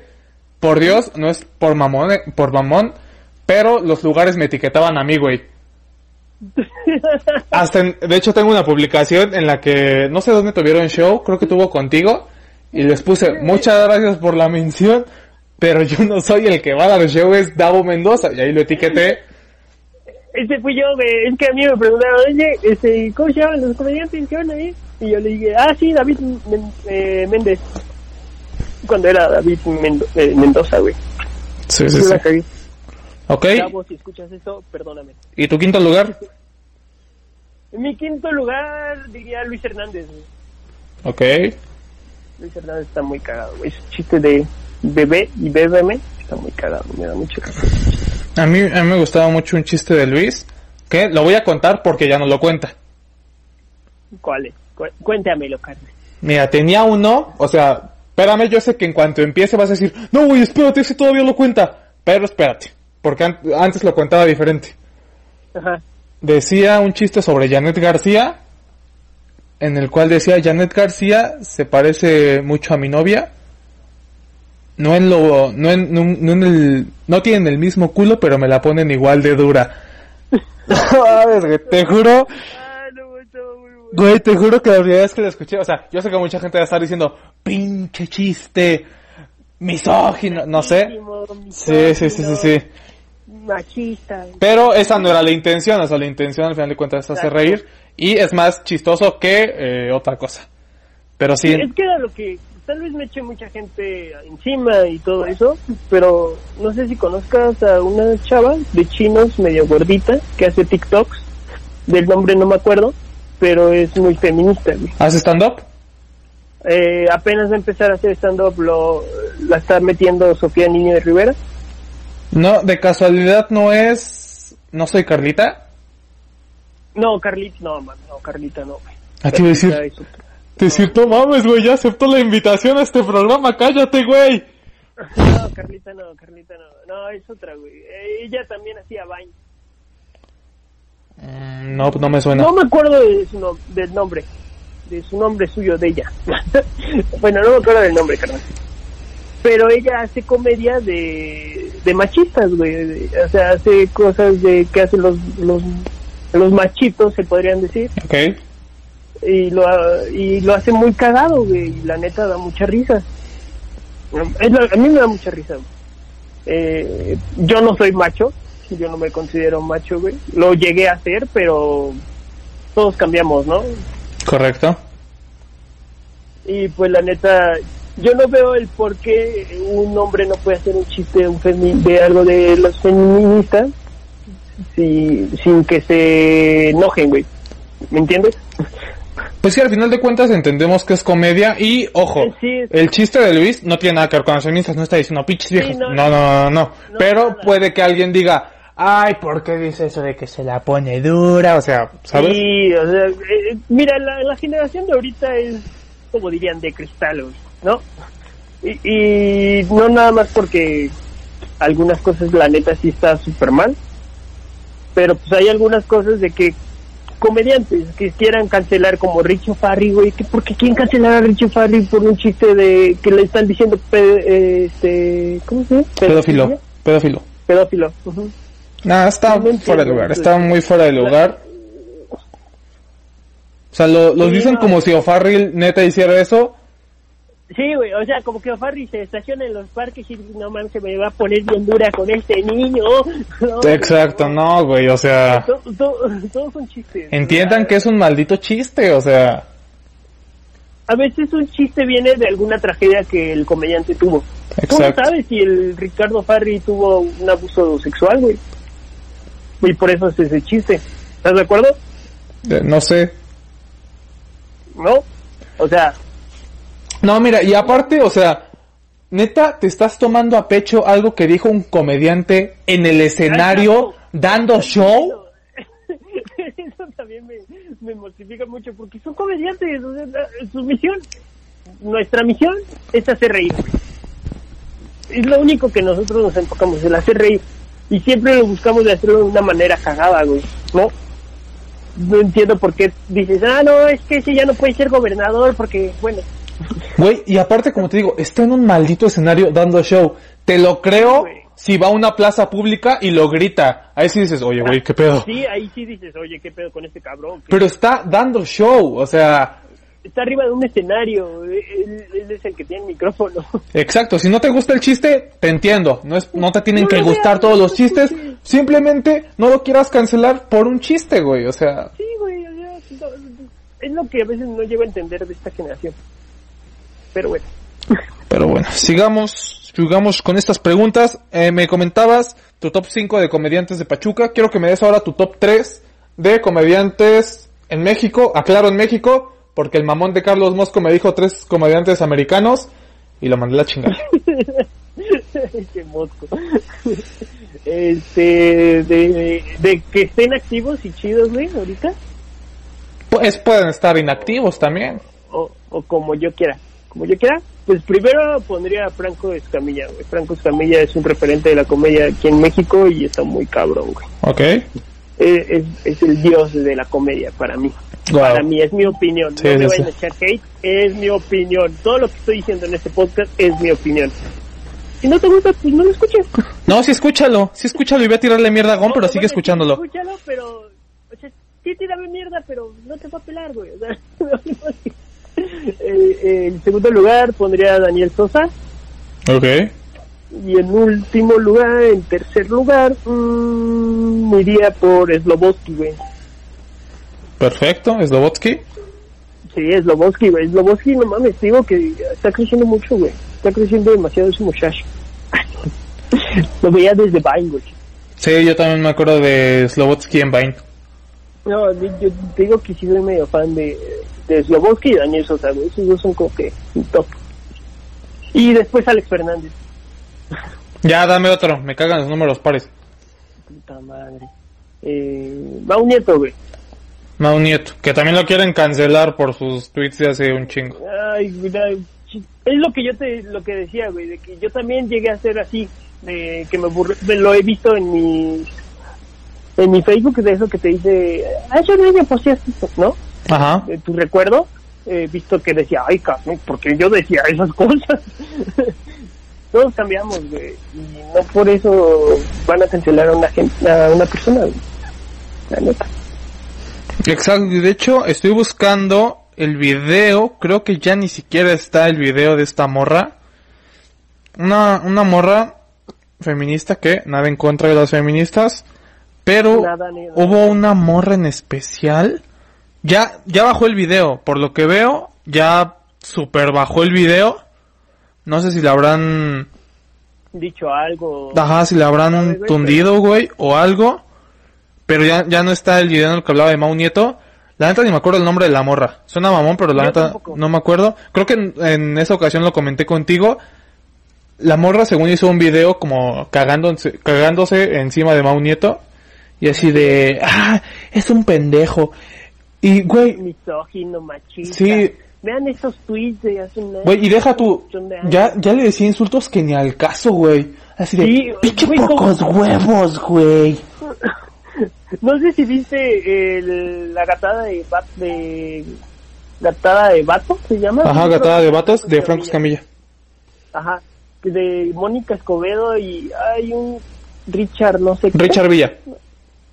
por Dios, no es por mamón, eh, por mamón, pero los lugares me etiquetaban a mí, güey. Hasta, en- de hecho tengo una publicación en la que, no sé dónde tuvieron show, creo que tuvo contigo, y les puse, muchas gracias por la mención, pero yo no soy el que va a dar show, es Davo Mendoza, y ahí lo etiqueté. Ese fui yo, güey. Es que a mí me preguntaron, oye, este, ¿cómo se llaman los comediantes que van ahí? Y yo le dije, ah, sí, David Men- eh, Méndez. Cuando era David Mendo- eh, Mendoza, güey. Sí, Sí. Ok, Gabo, si escuchas eso, perdóname. ¿y tu quinto lugar? En mi quinto lugar diría Luis Hernández, güey. Ok, Luis Hernández está muy cagado, güey. Ese chiste de bebé y bébeme está muy cagado, me da mucho cagado. a mí, a mí me gustaba mucho un chiste de Luis, que lo voy a contar porque ya no lo cuenta. ¿Cuál es? Cu- cuéntamelo, carnal. Mira, tenía uno, o sea, espérame, yo sé que en cuanto empiece vas a decir, no, güey, espérate, ese todavía lo cuenta. Pero espérate, porque an- antes lo contaba diferente. Ajá. Decía un chiste sobre Janet García, en el cual decía, Janet García se parece mucho a mi novia. No en lo, no en, no, no en el, no tienen el mismo culo, pero me la ponen igual de dura. Te juro, Ah. Güey, te juro que la primera vez que lo escuché, o sea, yo sé que mucha gente va a estar diciendo, pinche chiste, misógino, no sé. Sí, sí, sí, sí, sí. Machista. Pero esa no era la intención, o sea, la intención al final de cuentas es hacer Exacto. reír y es más chistoso que eh, otra cosa. Pero sí, Es que era lo que tal vez me eché mucha gente encima y todo eso, pero no sé si conozcas a una chava de chinos medio gordita que hace TikToks, del nombre no me acuerdo, pero es muy feminista. güey. ¿haces stand-up? Eh, apenas va a empezar a hacer stand-up, lo, la está metiendo Sofía Niño de Rivera. No, de casualidad no es, no soy Carlita. No, Carlita, no, man, no, Carlita no. güey. ¿A qué iba a decir? Te decir, no mames, güey, ya aceptó la invitación a este programa, cállate, güey. No, Carlita no, Carlita no, no, es otra, güey. Ella también hacía Vine. Mm, No, no me suena. No me acuerdo de su nom- del nombre, de su nombre suyo, de ella. bueno, no me acuerdo del nombre, carnal. Pero ella hace comedia de, de machistas, güey. o sea, hace cosas de que hacen los, los, los machitos, se podrían decir. Ok. Y lo, y lo hace muy cagado, güey. Y la neta da mucha risa. Es la- a mí me da mucha risa. Eh, yo no soy macho, yo no me considero macho, güey. Lo llegué a hacer, pero todos cambiamos, ¿no? Correcto. Y pues la neta, yo no veo el por qué un hombre no puede hacer un chiste de, un femi- de algo de los feministas si- sin que se enojen, güey. ¿Me entiendes? Pues sí, al final de cuentas entendemos que es comedia y, ojo, Eh, sí, el chiste de Luis no tiene nada que ver con las feministas, no está diciendo pinches viejas. no, no, no, no, no. No, Pero nada. puede que alguien diga, ay, ¿por qué dice eso de que se la pone dura? O sea, ¿sabes? Sí, o sea, eh, mira, la, la generación de ahorita es, como dirían, de cristal, güey, ¿no? Y, y no nada más porque algunas cosas la neta sí está súper mal, pero pues hay algunas cosas de que comediantes que quieran cancelar como Richo Farri, güey, que porque quieren cancelar a Richo Farri por un chiste de que le están diciendo pe- este, ¿cómo se llama? Pedófilo. Pedófilo. Pedófilo. Nah, está No entiendo, fuera de lugar. pues, Está muy fuera de lugar. O sea, lo, los dicen como si O'Farrill neta hiciera eso. Sí, güey, o sea, como que O'Farrill se estaciona en los parques y no mames, se me va a poner bien dura con este niño. No, Exacto, no, güey. O sea, To- to- Todos son chistes. entiendan que es un maldito chiste. O sea, A veces un chiste viene de alguna tragedia que el comediante tuvo. ¿Cómo exacto. sabes si el Ricardo Farri tuvo un abuso sexual, güey? Y por eso es ese chiste. ¿Estás de acuerdo? Eh, No sé. ¿No? O sea, No, mira, y aparte, o sea, neta, te estás tomando a pecho algo que dijo un comediante en el escenario dando show. eso también me, me mortifica mucho porque son comediantes. o sea, su misión, nuestra misión es hacer reír. Es lo único que nosotros nos enfocamos, el hacer reír. Y siempre lo buscamos de hacerlo de una manera cagada, güey. ¿No? No entiendo por qué dices, ah, no, es que ese ya no puede ser gobernador porque, bueno, Güey, y aparte, como te digo, está en un maldito escenario dando show. Te lo creo si va a una plaza pública y lo grita. Ahí sí dices, oye, güey, qué pedo. sí, ahí sí dices, oye, ¿qué pedo con este cabrón? Pero está dando show, o sea, Está arriba de un escenario, él, él es el que tiene el micrófono. exacto. Si no te gusta el chiste, te entiendo. No es, no te tienen No que gustar todos los chistes. Simplemente no lo quieras cancelar por un chiste, güey. O sea, Sí, güey, o sea, no- es lo que a veces no llego a entender de esta generación. Pero bueno, Pero bueno, sigamos, sigamos con estas preguntas. Eh, me comentabas tu top 5 de comediantes de Pachuca. Quiero que me des ahora tu top 3 de comediantes en México. Aclaro en México, porque el mamón de Carlos Mosco me dijo tres comediantes americanos y lo mandé a la chingada. qué mosco. Este, de, de que estén activos y chidos, güey, ahorita, Pues pueden estar inactivos también. o, o como yo quiera, como yo quiera. Pues primero pondría a Franco Escamilla, güey. Franco Escamilla es un referente de la comedia aquí en México y está muy cabrón, güey. Ok. Es, es, es el dios de la comedia para mí. Wow. Para mí, es mi opinión. Sí, no me vayan a echar hate, es mi opinión. Todo lo que estoy diciendo en este podcast es mi opinión. Si no te gusta, pues no lo escuches. No, sí escúchalo, sí escúchalo y voy a tirarle mierda a Gon, pero No, sigue bueno, escuchándolo. Escúchalo, pero. O sea, sí tírame mierda, pero no te va a pelar, güey. O sea, Eh, eh, en segundo lugar pondría a Daniel Sosa. Ok. Y en último lugar, en tercer lugar, mmm, iría por Sloboski, güey. Perfecto, Slobotsky. Sí, Sloboski, güey. Sloboski, no mames, digo que está creciendo mucho, güey. Está creciendo demasiado ese muchacho. Lo veía desde Vine, güey. Sí, yo también me acuerdo de Slobotsky en Vine. No, yo te digo que sí soy medio fan de, de Sloboski y Daniel Sosa, güey. Esos dos son como que top. Y después Alex Fernández. Ya, dame otro, me cagan los números pares. Puta madre. Eh, Mau Nieto, güey. Mau Nieto, que también lo quieren cancelar por sus tweets de hace un chingo. Ay, es lo que yo te lo que decía, güey, de que yo también llegué a ser así, de que me burlé, de- lo he visto en mi en mi Facebook de eso que te dice, ah, yo no posteaste esto, ¿no? Ajá. De tu recuerdo, he visto que decía, ay, cabrón, porque yo decía esas cosas. Todos cambiamos, güey, y no por eso van a cancelar a una gente, a una persona, güey. La neta. Exacto, y de hecho estoy buscando el video, creo que ya ni siquiera está el video de esta morra. Una, una morra feminista que nada en contra de las feministas, pero Nada, ni- hubo una morra en especial. Ya, ya bajó el video, por lo que veo, ya super bajó el video. No sé si la habrán, Dicho algo. ajá, si Ay, habrán tundido, güey, o algo. Pero ya, ya no está el video en el que hablaba de Mau Nieto. La neta ni me acuerdo el nombre de la morra. Suena mamón, pero la Yo neta tampoco. no me acuerdo. Creo que en, en esa ocasión lo comenté contigo. La morra según hizo un video como cagándose, cagándose encima de Mau Nieto. Y así de, ah, es un pendejo. Y güey, misógino, machista. Sí. Vean estos tweets de hace un año. Güey, y deja tú, ya, ya le decía insultos que ni al caso, güey. Así de, Sí, pinche güey, ¿cómo? pocos huevos, güey. No sé si viste el- la gatada de, Bat- de gatada de vato, se llama. Ajá, gatada de vatos de Franco Escamilla. Ajá, de Mónica Escobedo y hay un Richard, no sé qué. Richard Villa.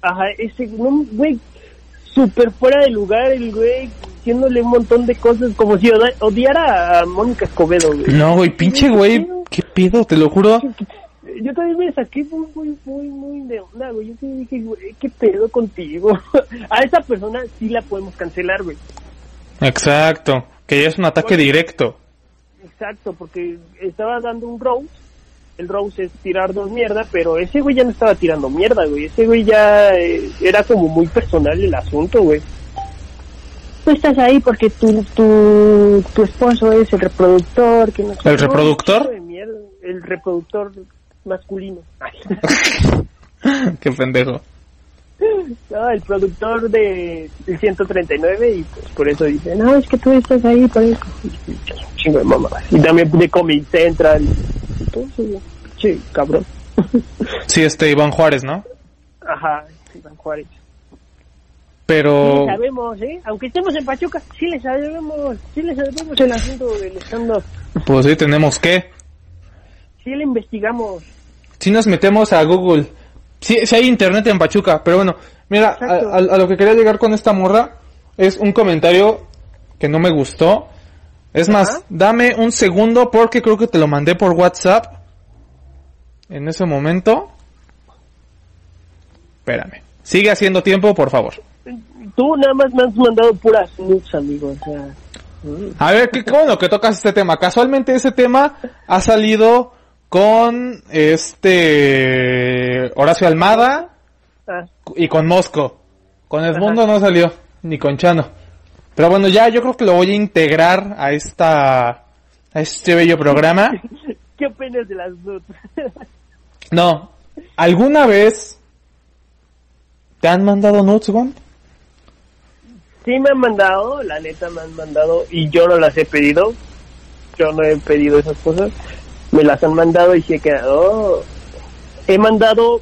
Ajá, ese, no, güey, súper fuera de lugar el güey, diciéndole un montón de cosas, como si odiara a Mónica Escobedo, güey. No, güey, pinche güey, qué pedo, te lo juro. Yo también me saqué muy, muy, muy, muy de onda, güey. Yo sí dije, güey, qué pedo contigo. a esa persona sí la podemos cancelar, güey. Exacto, que ya es un ataque directo. Exacto, porque estaba dando un roast. El roast es tirar dos mierda, pero ese güey ya no estaba tirando mierda, güey. Ese güey ya eh, era como muy personal el asunto, güey. Tú estás ahí porque tu, tu, tu esposo es el reproductor. Que no ¿El reproductor? El reproductor masculino. qué pendejo. No, el productor de el 139 y pues por eso dice, no, es que tú estás ahí por eso. Chingo de mamadas. Y también de Comic Central. Güey. Che, cabrón. Sí, este Iván Juárez, ¿no? Ajá, Iván Juárez. Sí Pero, le sabemos, ¿eh? Aunque estemos en Pachuca, sí le sabemos, sí le sabemos el asunto del stand-up. pues sí, tenemos que. Sí le investigamos. Si nos metemos a Google, sí, sí hay internet en Pachuca, pero bueno, mira, a, a- a lo que quería llegar con esta morra es un comentario que no me gustó. Es más, dame un segundo porque creo que te lo mandé por WhatsApp en ese momento. Espérame. Sigue haciendo tiempo, por favor. Tú nada más me has mandado puras nudes, amigo. O sea. A ver, qué, qué bueno que tocas este tema. Casualmente ese tema ha salido con este Horacio Almada ah, y con Mosco. Con Edmundo no salió, ni con Chano. Pero bueno, ya yo creo que lo voy a integrar a esta a este bello programa. ¿qué opinas de las nudes? No, ¿alguna vez te han mandado nudes, Juan? Sí me han mandado, la neta me han mandado y yo no las he pedido. Yo no he pedido esas cosas. Me las han mandado y sí he quedado. He mandado,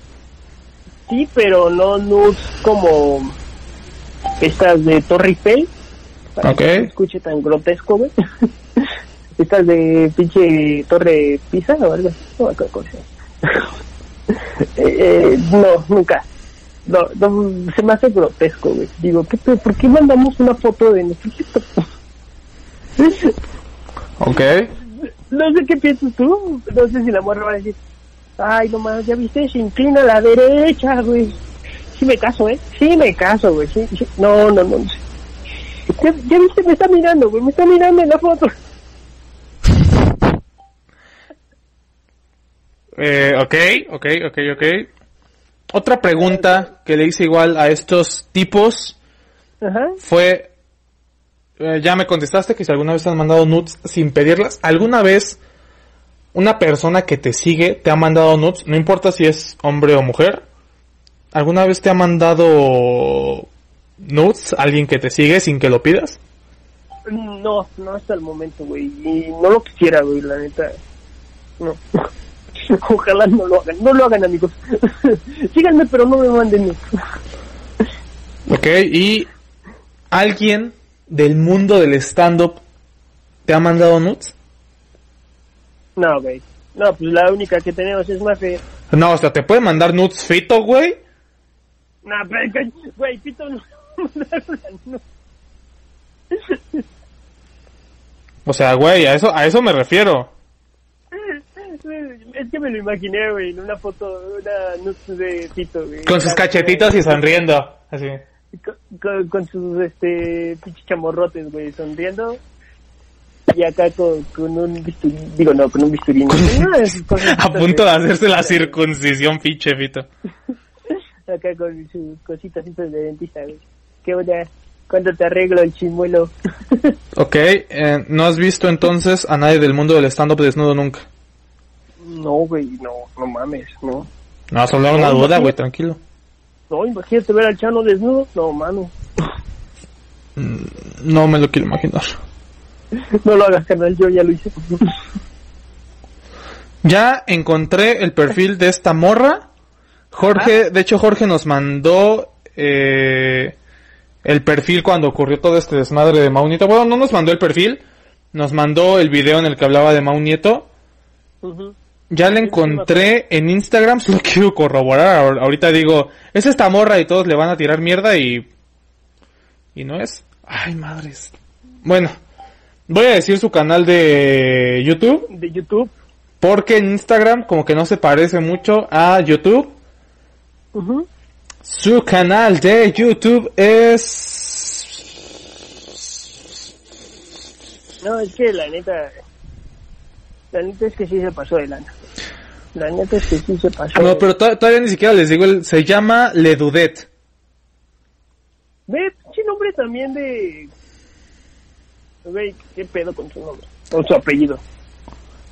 sí, pero no nudes como estas de Torre Eiffel. Para Ok. que no se escuche tan grotesco, güey. estas de pinche Torre Pisa o algo así. No. Eh, eh, no, nunca. No, no, se me hace grotesco, güey. Digo, ¿qué? ¿por qué mandamos una foto de nuestro? Ok. No sé qué piensas tú. No sé si la morra va a decir, ay, nomás, ya viste, se inclina a la derecha, güey. Sí me caso, ¿eh? Sí me caso, güey. Sí, sí. No, no, no. Ya, ya viste, me está mirando, güey. Me está mirando en la foto. Eh, ok, ok, ok, ok. Otra pregunta que le hice igual a estos tipos Ajá. fue, eh, ya me contestaste que si alguna vez te han mandado nudes sin pedirlas, ¿alguna vez una persona que te sigue te ha mandado nudes, no importa si es hombre o mujer? ¿Alguna vez te ha mandado nudes alguien que te sigue sin que lo pidas? No, no hasta el momento, güey. Y no lo quisiera, güey, la neta. No. Ojalá no lo hagan. No lo hagan, amigos. Síganme, pero no me manden. Ok, y alguien del mundo del stand-up te ha mandado nudes? No, güey. No, pues la única que tenemos es más fe. No, o sea, te puede mandar nudes fito, güey. No, pero, que- güey, pito no. O sea, güey, a eso, a eso me refiero. Es que me lo imaginé, güey, en una foto, una nude de pito, güey. Con sus cachetitos y sonriendo. Así. Con, con, con sus, este, pinches chamorrotes, güey, sonriendo. Y acá con, con un bisturí, digo, no, con un bisturí. no, no, es con- A punto de hacerse la circuncisión, pinche fito. Acá con sus cositas esas de dentista, güey. ¿Qué onda? ¿Cuándo te arreglo el chimuelo? Ok, eh, ¿no has visto entonces a nadie del mundo del stand-up desnudo nunca? no, güey, no, no mames, no. No, solo una No, duda, imagínate. güey, tranquilo. No, imagínate ver al Chano desnudo. No, mano. Mm, No me lo quiero imaginar. No lo hagas, canal, yo ya lo hice. Ya encontré el perfil de esta morra. Jorge, de hecho Jorge nos mandó eh, el perfil cuando ocurrió todo este desmadre de Mau Nieto. Bueno, no nos mandó el perfil, nos mandó el video en el que hablaba de Mau Nieto. Ya la encontré en Instagram, solo quiero corroborar. Ahor- Ahorita digo, es esta morra y todos le van a tirar mierda y... ¿Y no es? Ay, madres. Bueno, voy a decir su canal de YouTube. De YouTube. Porque en Instagram como que no se parece mucho a YouTube. Ujú. Su canal de YouTube es... No, es que la neta. La neta es que sí se pasó de lana. La neta es que sí se pasó. No, pero to- todavía ni siquiera les digo, el- se llama Ledudet. Ve, pinche nombre también de. Güey, qué pedo con su nombre. Con su apellido.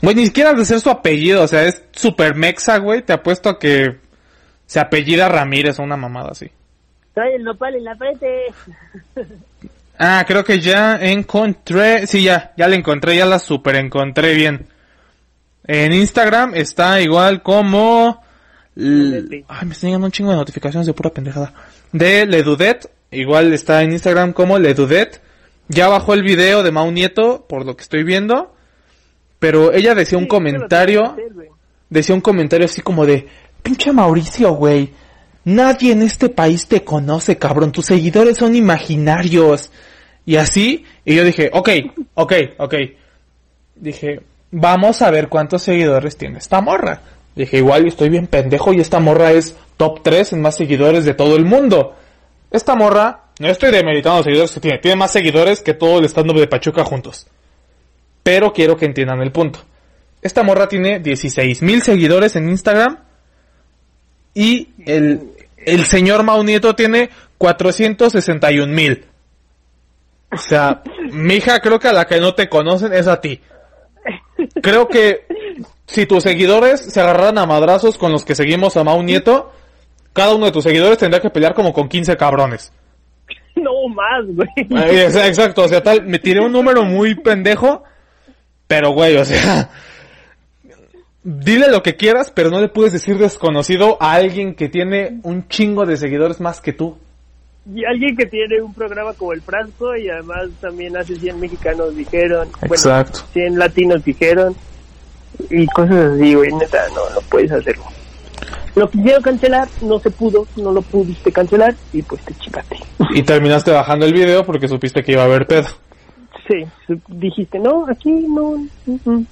Güey, ni siquiera de ser su apellido, o sea, es super mexa, güey. Te apuesto a que se apellida Ramírez o una mamada así. Trae el nopal en la frente. Ah, creo que ya encontré, sí, ya, ya la encontré, ya la super encontré bien. En Instagram está igual como... L- Ay, me están llegando un chingo de notificaciones de pura pendejada. De Ledudet, igual está en Instagram como Ledudet. Ya bajó el video de Mau Nieto, por lo que estoy viendo. Pero ella decía un Sí, comentario, decía un comentario así como de, pinche Mauricio, güey. Nadie en este país te conoce, cabrón. Tus seguidores son imaginarios. Y así, y yo dije, ok, ok, ok. Dije, vamos a ver cuántos seguidores tiene esta morra. Dije, igual estoy bien pendejo y esta morra es top 3 en más seguidores de todo el mundo. Esta morra, no estoy demeritando los seguidores que tiene, tiene más seguidores que todo el stand-up de Pachuca juntos. Pero quiero que entiendan el punto. Esta morra tiene 16 mil seguidores en Instagram. Y el, el señor Mau Nieto tiene 461 mil. O sea, mi hija creo que a la que no te conocen es a ti. Creo que si tus seguidores se agarraran a madrazos con los que seguimos a Mau Nieto, cada uno de tus seguidores tendría que pelear como con 15 cabrones. No más, güey. Ex- Exacto, o sea, tal, me tiré un número muy pendejo, pero güey, o sea, dile lo que quieras, pero no le puedes decir desconocido a alguien que tiene un chingo de seguidores más que tú. Y alguien que tiene un programa como el Frasco y además también hace 100 mexicanos dijeron. Bueno, 100 latinos dijeron. Y cosas así, güey. Neta, no, no puedes hacerlo. Lo quisieron cancelar, no se pudo, no lo pudiste cancelar y pues te chicaste. Y terminaste bajando el video porque supiste que iba a haber pedo. Sí, dijiste, no, aquí no, mm, mm.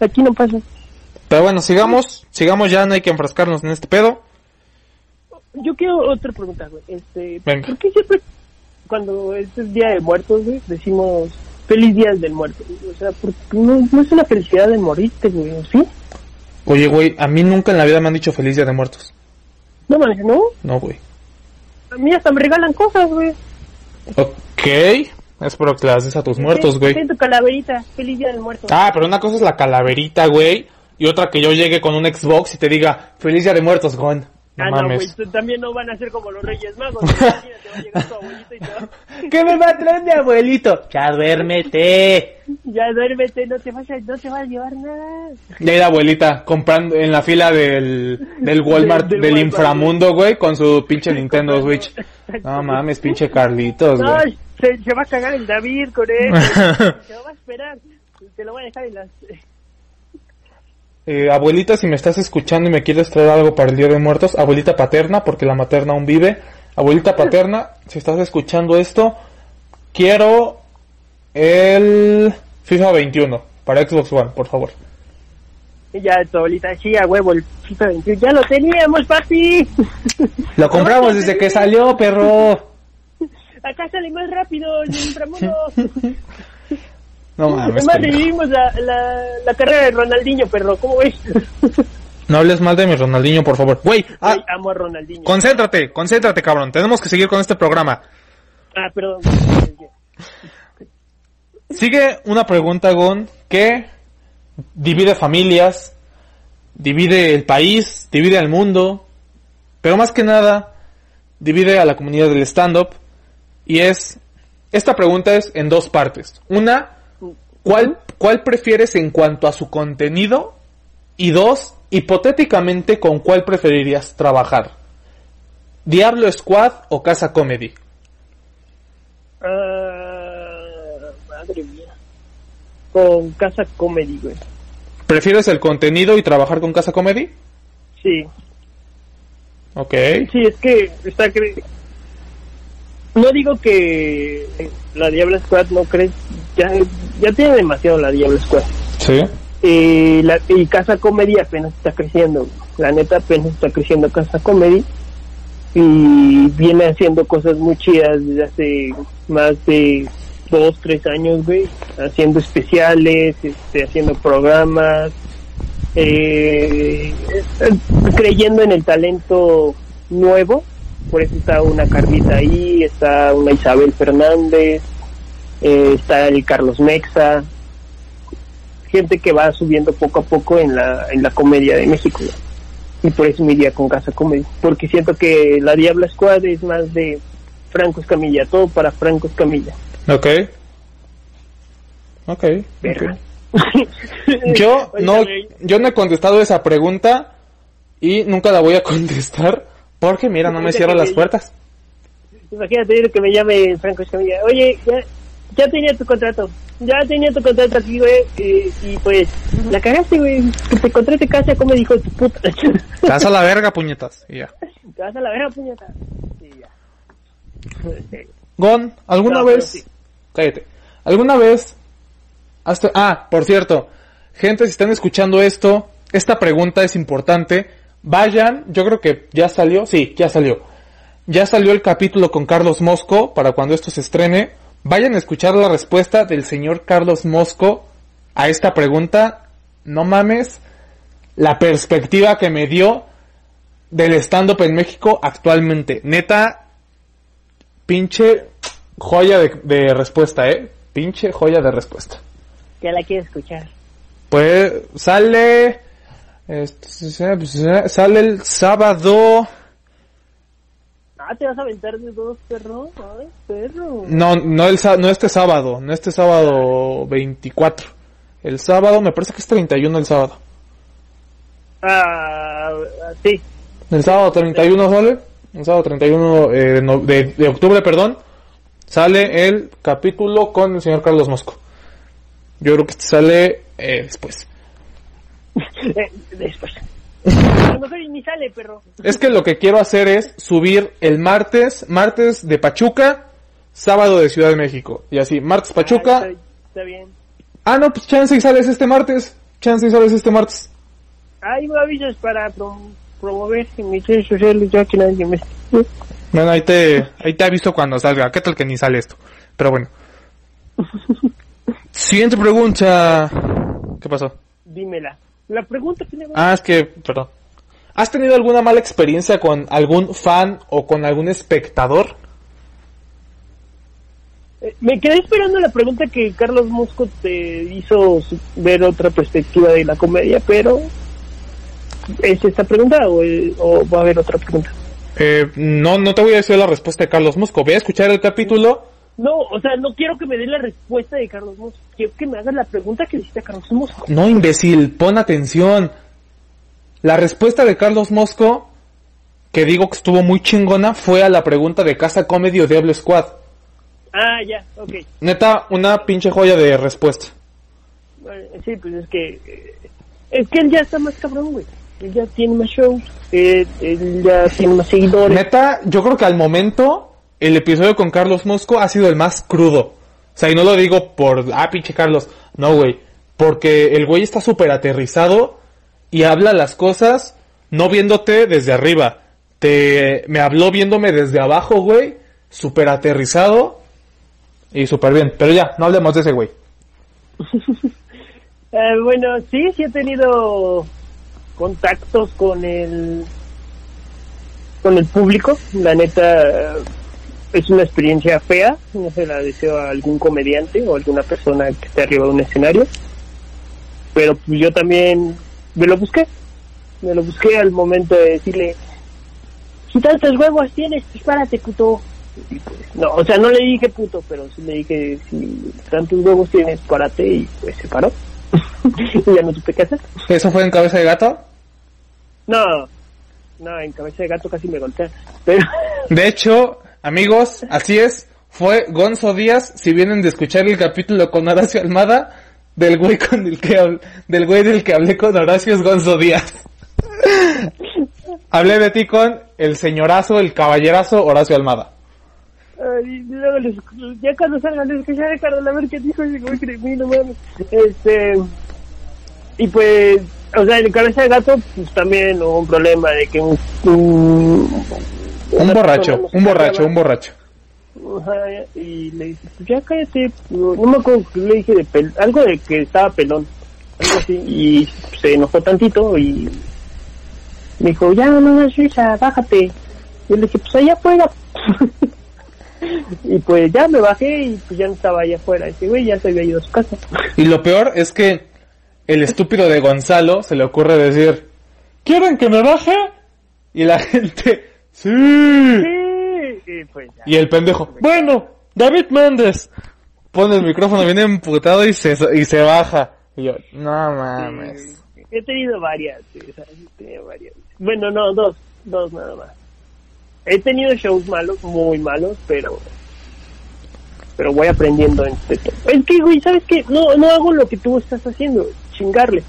aquí no pasa. Pero bueno, sigamos, sigamos ya, no hay que enfrascarnos en este pedo. Yo quiero otra pregunta, güey. Este, Venga. ¿Por qué siempre cuando este es Día de Muertos, güey, decimos Feliz Día del Muerto? güey? O sea, porque no, no es una felicidad de morirte, güey, ¿o ¿sí? Oye, güey, a mí nunca en la vida me han dicho feliz día de muertos. No mames, ¿no? No, güey. A mí hasta me regalan cosas, güey. Ok, espero que las des a tus muertos, güey. Tu calaverita, Feliz Día del Muerto. Ah, pero una cosa es la calaverita, güey. Y otra que yo llegue con un Xbox y te diga, feliz día de muertos, güey. No Ah, no, güey, también no van a ser como los Reyes Magos. güey. Imagínate, va a llegar tu abuelito y te va... ¿Qué me va a traer mi abuelito? Ya duérmete. Ya duérmete, no te vas a, no te vas a llevar nada. Y ahí la abuelita comprando en la fila del, del Walmart, Del- del, del Walmart, inframundo, güey, con su pinche Nintendo Switch. No mames, pinche Carlitos, güey. Ay, se, se va a cagar el David con él. se lo va a esperar. Te lo voy a dejar en las... Eh, abuelita, si me estás escuchando y me quieres traer algo para el Día de Muertos, abuelita paterna, porque la materna aún vive. Abuelita paterna, si estás escuchando esto, quiero el FIFA 21 para Xbox One, por favor. Y ya tu abuelita, sí, a huevo, el FIFA 21. Ya lo teníamos, papi. Lo compramos desde que salió, perro. Acá sale más rápido el inframundo. No mames. Además revivimos la, la, la carrera de Ronaldinho, perro. ¿Cómo ves? No hables mal de mi Ronaldinho, por favor. Güey, ah, Ay, amo a Ronaldinho. concéntrate, concéntrate, cabrón. Tenemos que seguir con este programa. Ah, perdón. Sigue una pregunta, Gon, que divide familias, divide el país, divide al mundo, pero más que nada, divide a la comunidad del stand-up. Y es, esta pregunta es en dos partes. Una, ¿cuál, ¿cuál prefieres en cuanto a su contenido? Y dos, hipotéticamente, ¿con cuál preferirías trabajar? ¿Diablo Squad o Casa Comedy? Ah, madre mía. Con Casa Comedy, güey. ¿Prefieres el contenido y trabajar con Casa Comedy? Sí. Ok. Sí, es que está. No digo que la Diablo Squad no crees, ya, ya tiene demasiado la Diablo Squad. Sí. Y, la, y Casa Comedy apenas está creciendo. La neta apenas está creciendo Casa Comedy. Y viene haciendo cosas muy chidas desde hace más de dos, tres años, güey. Haciendo especiales, este, haciendo programas. Eh, eh, creyendo en el talento nuevo. Por eso está una Carlita ahí, está una Isabel Fernández, eh, está el Carlos Mexa, gente que va subiendo poco a poco en la, en la comedia de México. ¿no? Y por eso me iría con Casa Comedy. Porque siento que la Diabla Squad es más de Franco Escamilla, todo para Franco Escamilla. Ok. Ok. Verga. Yo no, yo no he contestado esa pregunta y nunca la voy a contestar porque mira, no me cierra las puertas. Imagínate que me llame Franco Escamilla. Oye, ya, ya tenía tu contrato. Ya tenía tu contrato aquí, güey. Y, y pues, la cagaste, güey. Que te contrate Casa Comedy, hijo de tu puta. Te vas a la verga, puñetas. Y ya. Te vas a la verga, puñeta. Sí, ya. Gon, ¿alguna No, vez? sí. Cállate. ¿Alguna vez? Hasta... Ah, por cierto. Gente, si están escuchando esto, esta pregunta es importante. Vayan, yo creo que ya salió. Sí, ya salió. Ya salió el capítulo con Carlos Mosco para cuando esto se estrene. Vayan a escuchar la respuesta del señor Carlos Mosco a esta pregunta. No mames la perspectiva que me dio del stand-up en México actualmente. Neta, pinche joya de, de respuesta, ¿eh? Pinche joya de respuesta. Ya la quiero escuchar. Pues sale... este, pues, sale el sábado... Ah, te vas a aventar de dos, perro. Ay, perro. No, no, el, no este sábado, no este sábado 24. El sábado, me parece que es 31 el sábado. Ah, sí. El sábado 31 sale. El sábado 31 eh, de, no- de- de octubre, perdón. Sale el capítulo con el señor Carlos Mosco. Yo creo que este sale eh, después. Eh, Después. A lo mejor ni sale, perro. Es que lo que quiero hacer es subir el martes, martes de Pachuca, sábado de Ciudad de México. Y así, martes Ah, Pachuca. está, está bien. Ah, no, pues chance y sales este martes. Chance y sales este martes. Hay avisos para prom- promover en mis redes sociales, ya que nadie me... Bueno, ahí te, ahí te aviso cuando salga. ¿Qué tal que ni sale esto? Pero bueno. Siguiente pregunta. ¿Qué pasó? Dímela. La pregunta le Ah, es que, perdón. ¿Has tenido alguna mala experiencia con algún fan o con algún espectador? Eh, Me quedé esperando la pregunta que Carlos Mosco te hizo ver otra perspectiva de la comedia, pero ¿es esta pregunta o, eh, o va a haber otra pregunta? Eh, no, no te voy a decir la respuesta de Carlos Mosco. Voy a escuchar el capítulo. No, o sea, no quiero que me dé la respuesta de Carlos Mosco, quiero que me hagas la pregunta que hiciste a Carlos Mosco. No, imbécil, pon atención. La respuesta de Carlos Mosco, que digo que estuvo muy chingona, fue a la pregunta de Casa Comedy o Diablo Squad. Ah, ya, ok. Neta, una pinche joya de respuesta. Bueno, sí, pues es que... eh, Es que él ya está más cabrón, güey. Él ya tiene más shows, eh, él ya tiene más seguidores. Neta, yo creo que al momento el episodio con Carlos Mosco ha sido el más crudo. O sea, y no lo digo por, ah, pinche Carlos. No, güey. Porque el güey está súper aterrizado y habla las cosas no viéndote desde arriba. Te, me habló viéndome desde abajo, güey. Súper aterrizado y súper bien. Pero ya, no hablemos de ese güey. Eh, bueno, sí, sí he tenido contactos con el con el público. La neta es una experiencia fea. No se la deseo a algún comediante o alguna persona que esté arriba de un escenario. Pero pues yo también me lo busqué. Me lo busqué al momento de decirle, si tantos huevos tienes, pues párate, puto. Y pues, no, o sea, no le dije puto, pero sí le dije, si tantos huevos tienes, párate, y pues se paró. y ya no supe qué hacer. ¿Eso fue en cabeza de gato? No, no, en cabeza de gato casi me golpea. Pero, De hecho, amigos, así es. Fue Gonzo Díaz, si vienen de escuchar el capítulo con Horacio Almada, del güey con el que del güey del que hablé con Horacio es Gonzo Díaz. hablé de ti con el señorazo, el caballerazo Horacio Almada. ay, les- ya cuando salgan, les escucharé a Carlos a ver qué dijo ese güey que no mames. Este, y pues, o sea, en cabeza de gato, pues también hubo un problema de que un, Un borracho, un borracho, un borracho. Y le dije, pues ya cállate, no, me acuerdo que le dije de pel algo de que estaba pelón, algo así, y se enojó tantito y me dijo, ya no no, Suiza, bájate. Y le dije, pues allá afuera. y pues ya me bajé y pues ya no estaba allá afuera, ese güey ya se había ido a su casa. Y lo peor es que el estúpido de Gonzalo se le ocurre decir, ¿quieren que me baje? Y la gente, sí. Sí, y pues ya. Y el pendejo, bueno, David Méndez. Pone el micrófono bien emputado y se, y se baja. Y yo, no mames. Sí, He tenido varias, sí, o sea, he tenido varias. Bueno, no, dos, dos nada más. He tenido shows malos, muy malos, pero pero voy aprendiendo en este. Es que, güey, ¿sabes qué? No, no hago lo que tú estás haciendo, chingarle.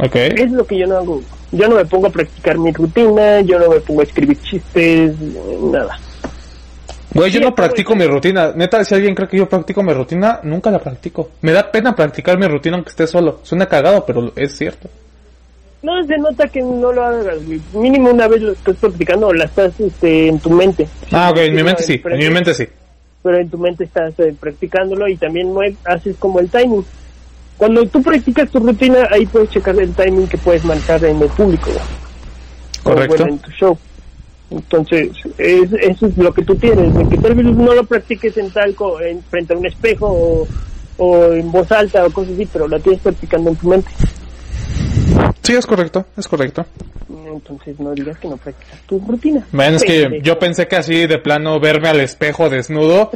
Ok. Es lo que yo no hago. Yo no me pongo a practicar mi rutina, yo no me pongo a escribir chistes, nada. Güey, yo no practico mi rutina. Neta, si alguien cree que yo practico mi rutina, nunca la practico. Me da pena practicar mi rutina aunque esté solo. Suena cagado, pero es cierto. No, se nota que no lo hagas, güey. Mínimo una vez lo estás practicando o la estás este, en tu mente. Ah, ok, en mi mente sí. En mi mente sí. pero en tu mente estás eh, practicándolo y también haces como el timing. Cuando tú practicas tu rutina, ahí puedes checar el timing que puedes manejar en el público. Correcto. bueno, en tu show. Entonces, es, eso es lo que tú tienes, de que tal vez no lo practiques en talco, en, frente a un espejo o, o en voz alta o cosas así, pero lo tienes practicando en tu mente. Sí, es correcto, es correcto. Entonces, no digas que no practicas tu rutina. Bueno, es que yo pensé que así de plano verme al espejo desnudo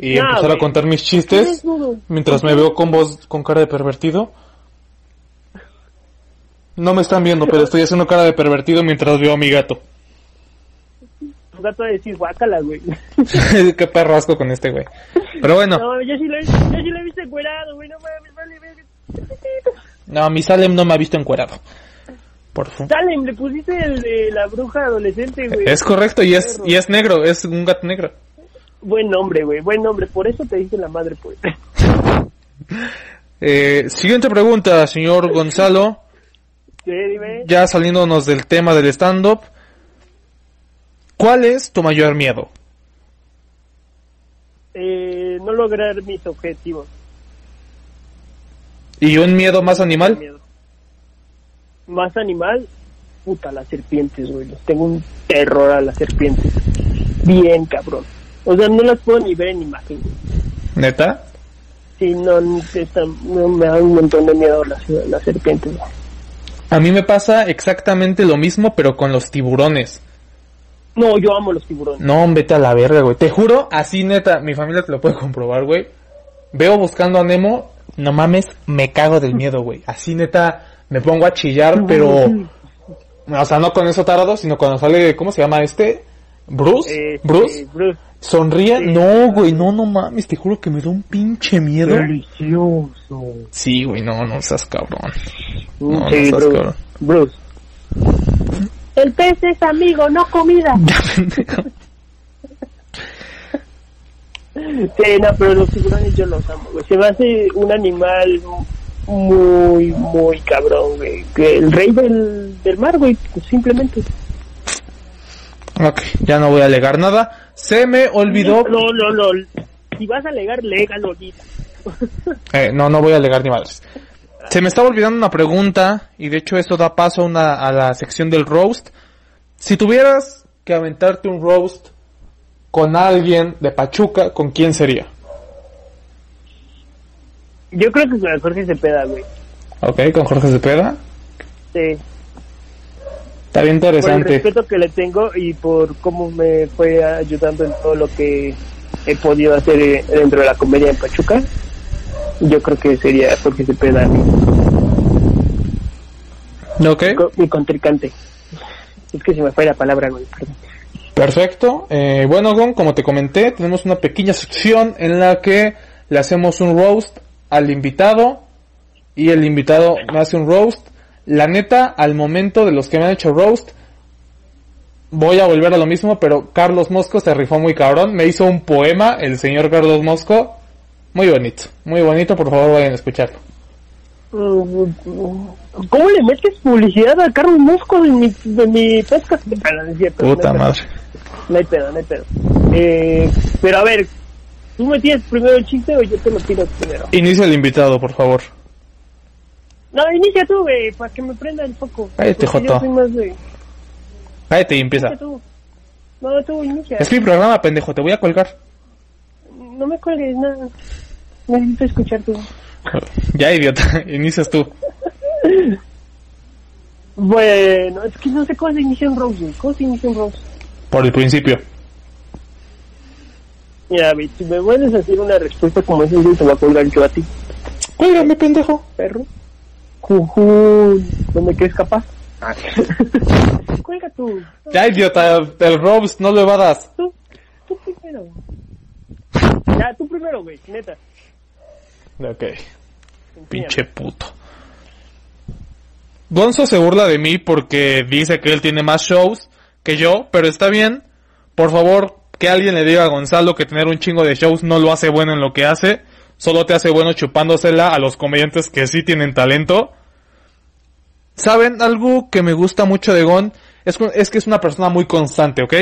y No, empezar a güey. contar mis ¿Qué chistes mientras me veo con voz con cara de pervertido. No me están viendo, pero estoy haciendo cara de pervertido mientras veo a mi gato. Tu gato va a decir, guácala, güey. Qué perro asco con este güey. Pero bueno, No, yo sí lo he, yo sí lo he visto encuerado, güey, no mames, vale, verga. no, mi Salem no me ha visto encuerado. Por favor. Salem, le pusiste el de la bruja adolescente, güey. Es correcto y es y es negro, es un gato negro. Buen nombre, güey, buen nombre, por eso te dice la madre, pues. Eh, siguiente pregunta, señor Gonzalo. Sí, dime. Ya saliéndonos del tema del stand-up. ¿Cuál es tu mayor miedo? Eh, no lograr mis objetivos. ¿Y un miedo más animal? Miedo. Más animal, puta, las serpientes, güey. Les tengo un terror a las serpientes. Bien, cabrón. O sea, no las puedo ni ver en imagen. ¿Neta? Sí, no, no, me dan un montón de miedo las, las serpientes. A mí me pasa exactamente lo mismo, pero con los tiburones. No, yo amo los tiburones. No, vete a la verga, güey. Te juro, así neta, mi familia te lo puede comprobar, güey. Veo buscando a Nemo, no mames, me cago del miedo, güey. Así neta, me pongo a chillar, pero... O sea, no con eso tarado, sino cuando sale, ¿cómo se llama este? Bruce. Eh, Bruce. eh, Bruce. Sonríe. Sí. No, güey, no, no mames, te juro que me da un pinche miedo. Delicioso. Sí, güey, no, no seas cabrón. No, seas Bruce. cabrón. Bruce. El pez es amigo, no comida. Ya, pendejo. Sí, no, pero los tiburones yo los amo, güey. Se me hace un animal muy, muy cabrón, güey. Que el rey del, del mar, güey, simplemente. Ok, ya no voy a alegar nada. Se me olvidó. No, no, no. Si vas a alegar, légalo ahorita. Eh, no, no voy a alegar ni madres. Se me estaba olvidando una pregunta y de hecho eso da paso a, una, a la sección del roast. Si tuvieras que aventarte un roast con alguien de Pachuca, ¿con quién sería? Yo creo que con Jorge Cepeda, güey. Ok, con Jorge Cepeda. Sí. Está bien por el interesante. respeto que le tengo y por cómo me fue ayudando en todo lo que he podido hacer eh, dentro de la comedia en Pachuca. Yo creo que sería porque se peda mi, Ok, mi contrincante. Es que se me fue la palabra, güey, perdón. perfecto. Eh, bueno, Gon, como te comenté, tenemos una pequeña sección en la que le hacemos un roast al invitado y el invitado me hace un roast. La neta, al momento de los que me han hecho roast, voy a volver a lo mismo, pero Carlos Mosco se rifó muy cabrón. Me hizo un poema, el señor Carlos Mosco. Muy bonito, muy bonito, por favor vayan a escucharlo. ¿Cómo le metes publicidad a Carlos Mosco en mi, en mi podcast? Ah, Puta madre. No hay pedo, no hay pedo. Eh, pero a ver, ¿tú me tienes primero el chiste o yo te lo tiro primero? Inicia el invitado, por favor. No, inicia tú, güey, para que me prenda el foco. Cállate, Joto. Yo de... Cállate y empieza. Tú. No, tú inicia. Es mi programa, pendejo, te voy a colgar. No me cuelgues, nada. Necesito escuchar tú. Ya, idiota, inicias tú. Bueno, es que no sé cómo se inicia un Rose, güey. ¿Cómo se inicia un Rose? Por el principio. Mira, si me puedes decir una respuesta como esa, güey, te voy a colgar yo a ti, Cuélgame, pendejo. perro. ¿No me crees capaz? Cuelga tú. Ya, idiota, el Robs, no lo evadas. Tú, tú primero. Ya, tú primero, güey, neta. Ok, pinche puto. Gonzo se burla de mí porque dice que él tiene más shows que yo, pero está bien. Por favor, que alguien le diga a Gonzalo que tener un chingo de shows no lo hace bueno en lo que hace. Solo te hace bueno chupándosela a los comediantes que sí tienen talento. ¿Saben? Algo que me gusta mucho de Gon es, que es una persona muy constante, ¿ok?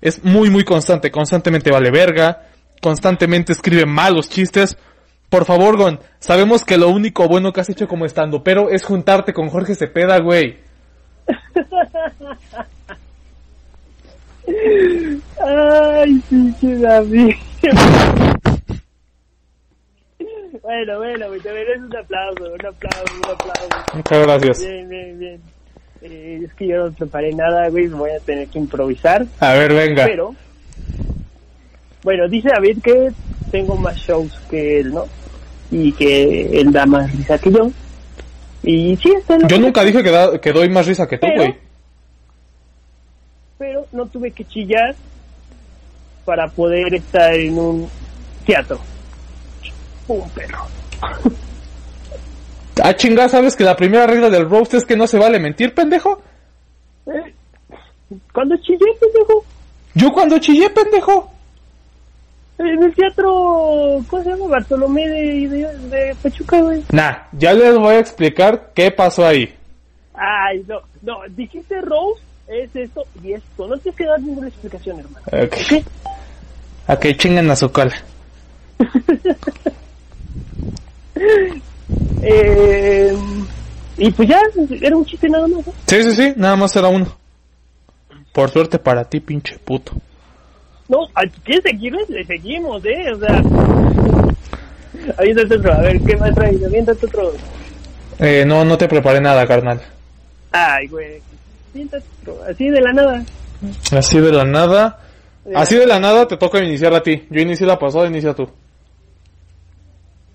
Es muy, muy constante. Constantemente vale verga. Constantemente escribe malos chistes. Por favor, Gon, sabemos que lo único bueno que has hecho como estando, pero es juntarte con Jorge Cepeda, güey. Ay, pinche David. bueno, bueno, te mereces un aplauso, un aplauso, un aplauso. Muchas gracias. Bien, bien, bien. Eh, es que yo no preparé nada, güey, voy a tener que improvisar. A ver, venga. Pero, bueno, dice David que tengo más shows que él, ¿no? Y que él da más risa que yo. Y sí, está Yo nunca dije que, da- que doy más risa que tú, Pero- güey. Pero no tuve que chillar para poder estar en un teatro. Un perro. Ah, chinga, ¿sabes que la primera regla del roast es que no se vale mentir, pendejo? ¿Eh? ¿Cuándo chillé, pendejo? Yo cuando chillé, pendejo. En el teatro, ¿cómo se llama? Bartolomé de, de, de Pachuca, güey. Nah, ya les voy a explicar qué pasó ahí. Ay, no, no, dijiste Rose, es esto y esto. No tienes que dar ninguna explicación, hermano. Ok, ¿Qué? ok, chingan a su cola. Eh, y pues ya, era un chiste nada más. ¿no? Sí, sí, sí, nada más era uno. Por suerte para ti, pinche puto. No, ¿a- ¿quieres seguirles? Le seguimos, ¿eh? O sea, aviéntate otro, a ver, ¿qué más traes? Aviéntate otro. Eh, no, no te preparé nada, carnal. Ay, güey, otro, así de la nada. Así de la nada. Eh, Así de la nada te toca iniciar a ti. Yo inicié la pasada, inicia tú.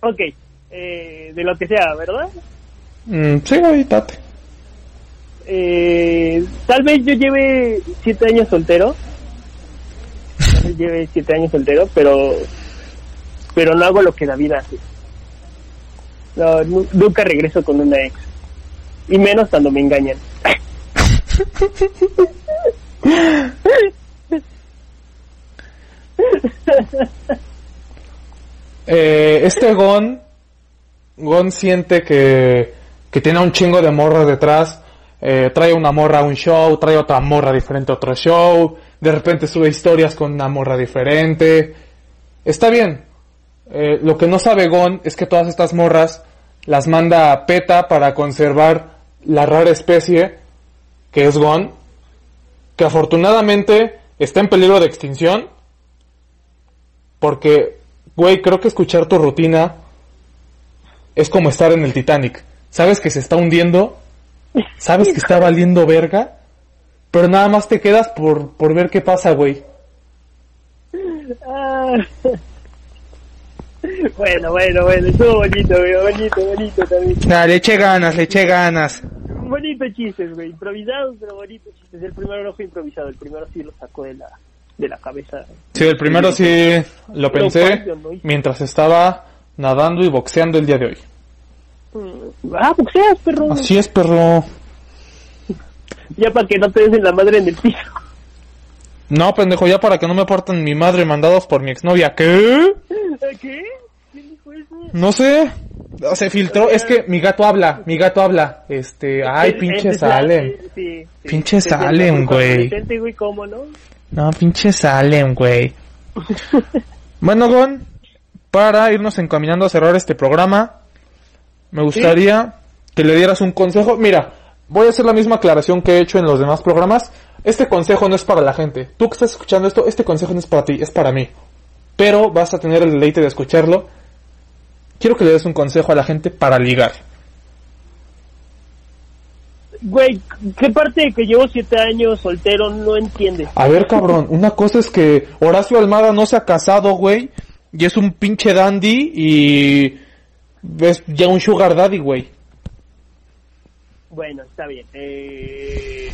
Ok, eh, de lo que sea, ¿verdad? Mm, sí, güey, date. Eh, tal vez yo lleve siete años soltero. Tal vez lleve siete años soltero, pero pero no hago lo que David hace. No, nu- nunca regreso con una ex. Y menos cuando me engañan. Eh, este Gon, Gon siente que, que tiene un chingo de morras detrás. Eh, trae una morra a un show, trae otra morra diferente a otro show. De repente sube historias con una morra diferente. Está bien. Eh, lo que no sabe Gon es que todas estas morras las manda a PETA para conservar la rara especie que es Gon. Que afortunadamente está en peligro de extinción. Porque, güey, creo que escuchar tu rutina es como estar en el Titanic. Sabes que se está hundiendo, sabes que está valiendo verga, pero nada más te quedas por, por ver qué pasa, güey. Ah. Bueno, bueno, bueno, estuvo bonito, güey, bonito, bonito también. Nah, le eché ganas, le eché ganas. Bonito chistes, güey, improvisados, pero bonitos chistes. El primero no fue improvisado, el primero sí lo sacó de la, de la cabeza. Sí, el primero sí lo pensé mientras estaba nadando y boxeando el día de hoy. Mm, Ah, boxeas, perro. Así es, perro. Ya para que no te des en la madre en el piso. No, pendejo, ya para que no me partan mi madre mandados por mi exnovia. ¿Qué? ¿Qué? ¿Quién dijo eso? No sé. Se filtró. Es que mi gato habla. Mi gato habla. Este. Ay, pinche Salem. sí, sí. Pinche Salem, güey. adolescente, güey, ¿cómo no? No, pinche Salem, güey. Bueno, Gon, para irnos encaminando a cerrar este programa, me gustaría que le dieras un consejo. Mira, voy a hacer la misma aclaración que he hecho en los demás programas. Este consejo no es para la gente. Tú que estás escuchando esto, este consejo no es para ti, es para mí. Pero vas a tener el deleite de escucharlo. Quiero que le des un consejo a la gente para ligar. Güey, ¿qué parte de que llevo siete años soltero no entiendes? A ver, cabrón, una cosa es que Horacio Almada no se ha casado, güey, y es un pinche dandy y es ya un sugar daddy, güey. Bueno, está bien. Eh,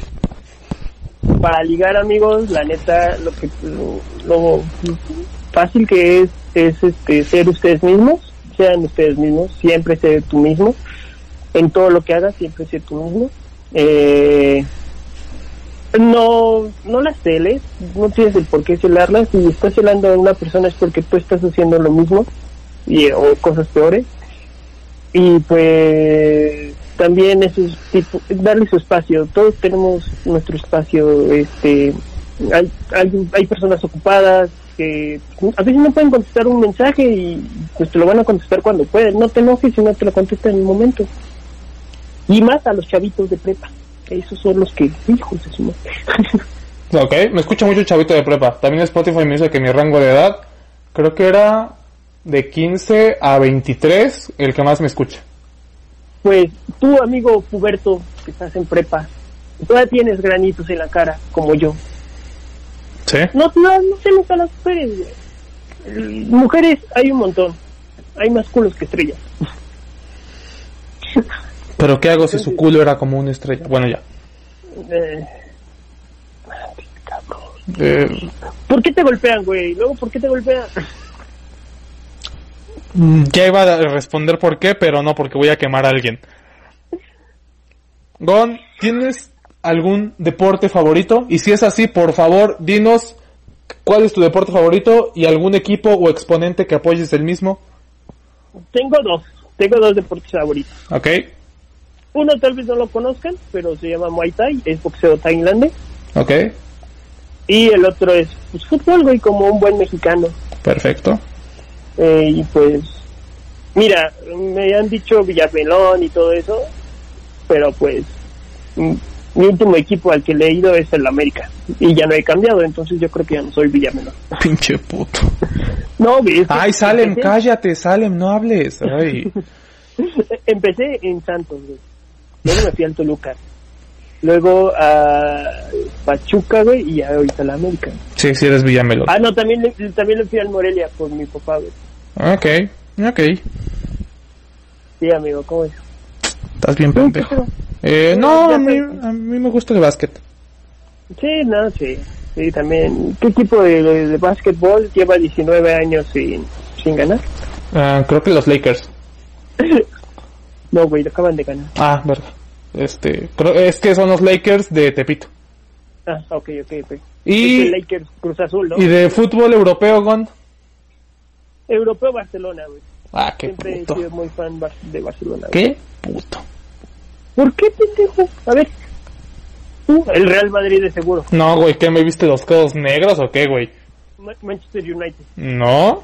para ligar, amigos, la neta, lo que lo, fácil que es es este ser ustedes mismos, sean ustedes mismos, siempre ser tú mismo. En todo lo que hagas, siempre ser tú mismo. Eh, no, no las celes, no tienes el por qué celarlas. Si estás celando a una persona es porque tú estás haciendo lo mismo y, o cosas peores. Y pues también eso es tipo, darle su espacio. Todos tenemos nuestro espacio. Este, hay, hay, hay personas ocupadas que a veces no pueden contestar un mensaje y pues te lo van a contestar cuando pueden. No te enojes si no te lo contestan en el momento. Y más a los chavitos de prepa. Esos son los que, hijos de su madre. Ok, me escucha mucho chavito de prepa. También Spotify me dice que mi rango de edad creo que era de 15 a 23 el que más me escucha. Pues tú, amigo puberto, que estás en prepa, todavía tienes granitos en la cara, como yo. ¿Sí? No, no, no se nota las mujeres. Mujeres hay un montón. Hay más culos que estrellas. Pero ¿qué hago si su culo era como una estrella? Bueno, ya. Eh, cabrón. Eh, ¿Por qué te golpean, güey? Luego, ¿por qué te golpean? Mm, Ya iba a responder por qué, pero no porque voy a quemar a alguien. Gon, ¿tienes algún deporte favorito? Y si es así, por favor, dinos cuál es tu deporte favorito y algún equipo o exponente que apoyes del mismo. Tengo dos. Tengo dos deportes favoritos. ¿Ok? Uno tal vez no lo conozcan, pero se llama Muay Thai, es boxeo tailandés. ¿Ok? Y el otro es pues, fútbol, güey, como un buen mexicano. Perfecto. Eh, y pues, mira, me han dicho Villamelón y todo eso, pero pues, mi último equipo al que le he ido es el América. Y ya no he cambiado, entonces yo creo que ya no soy Villamelón. Pinche puto. No, güey, es que Ay, Salem, empecé- cállate, Salem, no hables. Ay. Empecé en Santos, güey. Luego me fui al Toluca. Luego a Pachuca, güey, y ahorita a la América. Sí, sí eres Villamelón. Ah, no, también le, también le fui al Morelia por mi papá, güey. Ok, ok. Sí, amigo, ¿cómo es? Estás bien pendejo. Eh, no, a mí, a mí me gusta el básquet. Sí, no, sí. Sí, también. ¿Qué equipo de, de, de básquetbol lleva 19 años sin, sin ganar? Ah, creo que los Lakers. No, güey, lo acaban de ganar. Ah, verdad. Este, creo, es que son los Lakers de Tepito. Ah, ok, ok, ok. Y, Lakers Cruz Azul, ¿no? y de fútbol europeo, Gon. Europeo Barcelona, güey. Ah, qué Siempre he puto. sido muy fan de Barcelona. güey. Qué puto. ¿Por qué, pendejo? A ver. Tú, el Real Madrid de seguro. No, güey, ¿qué me viste los codos negros o qué, güey? Ma- Manchester United. No.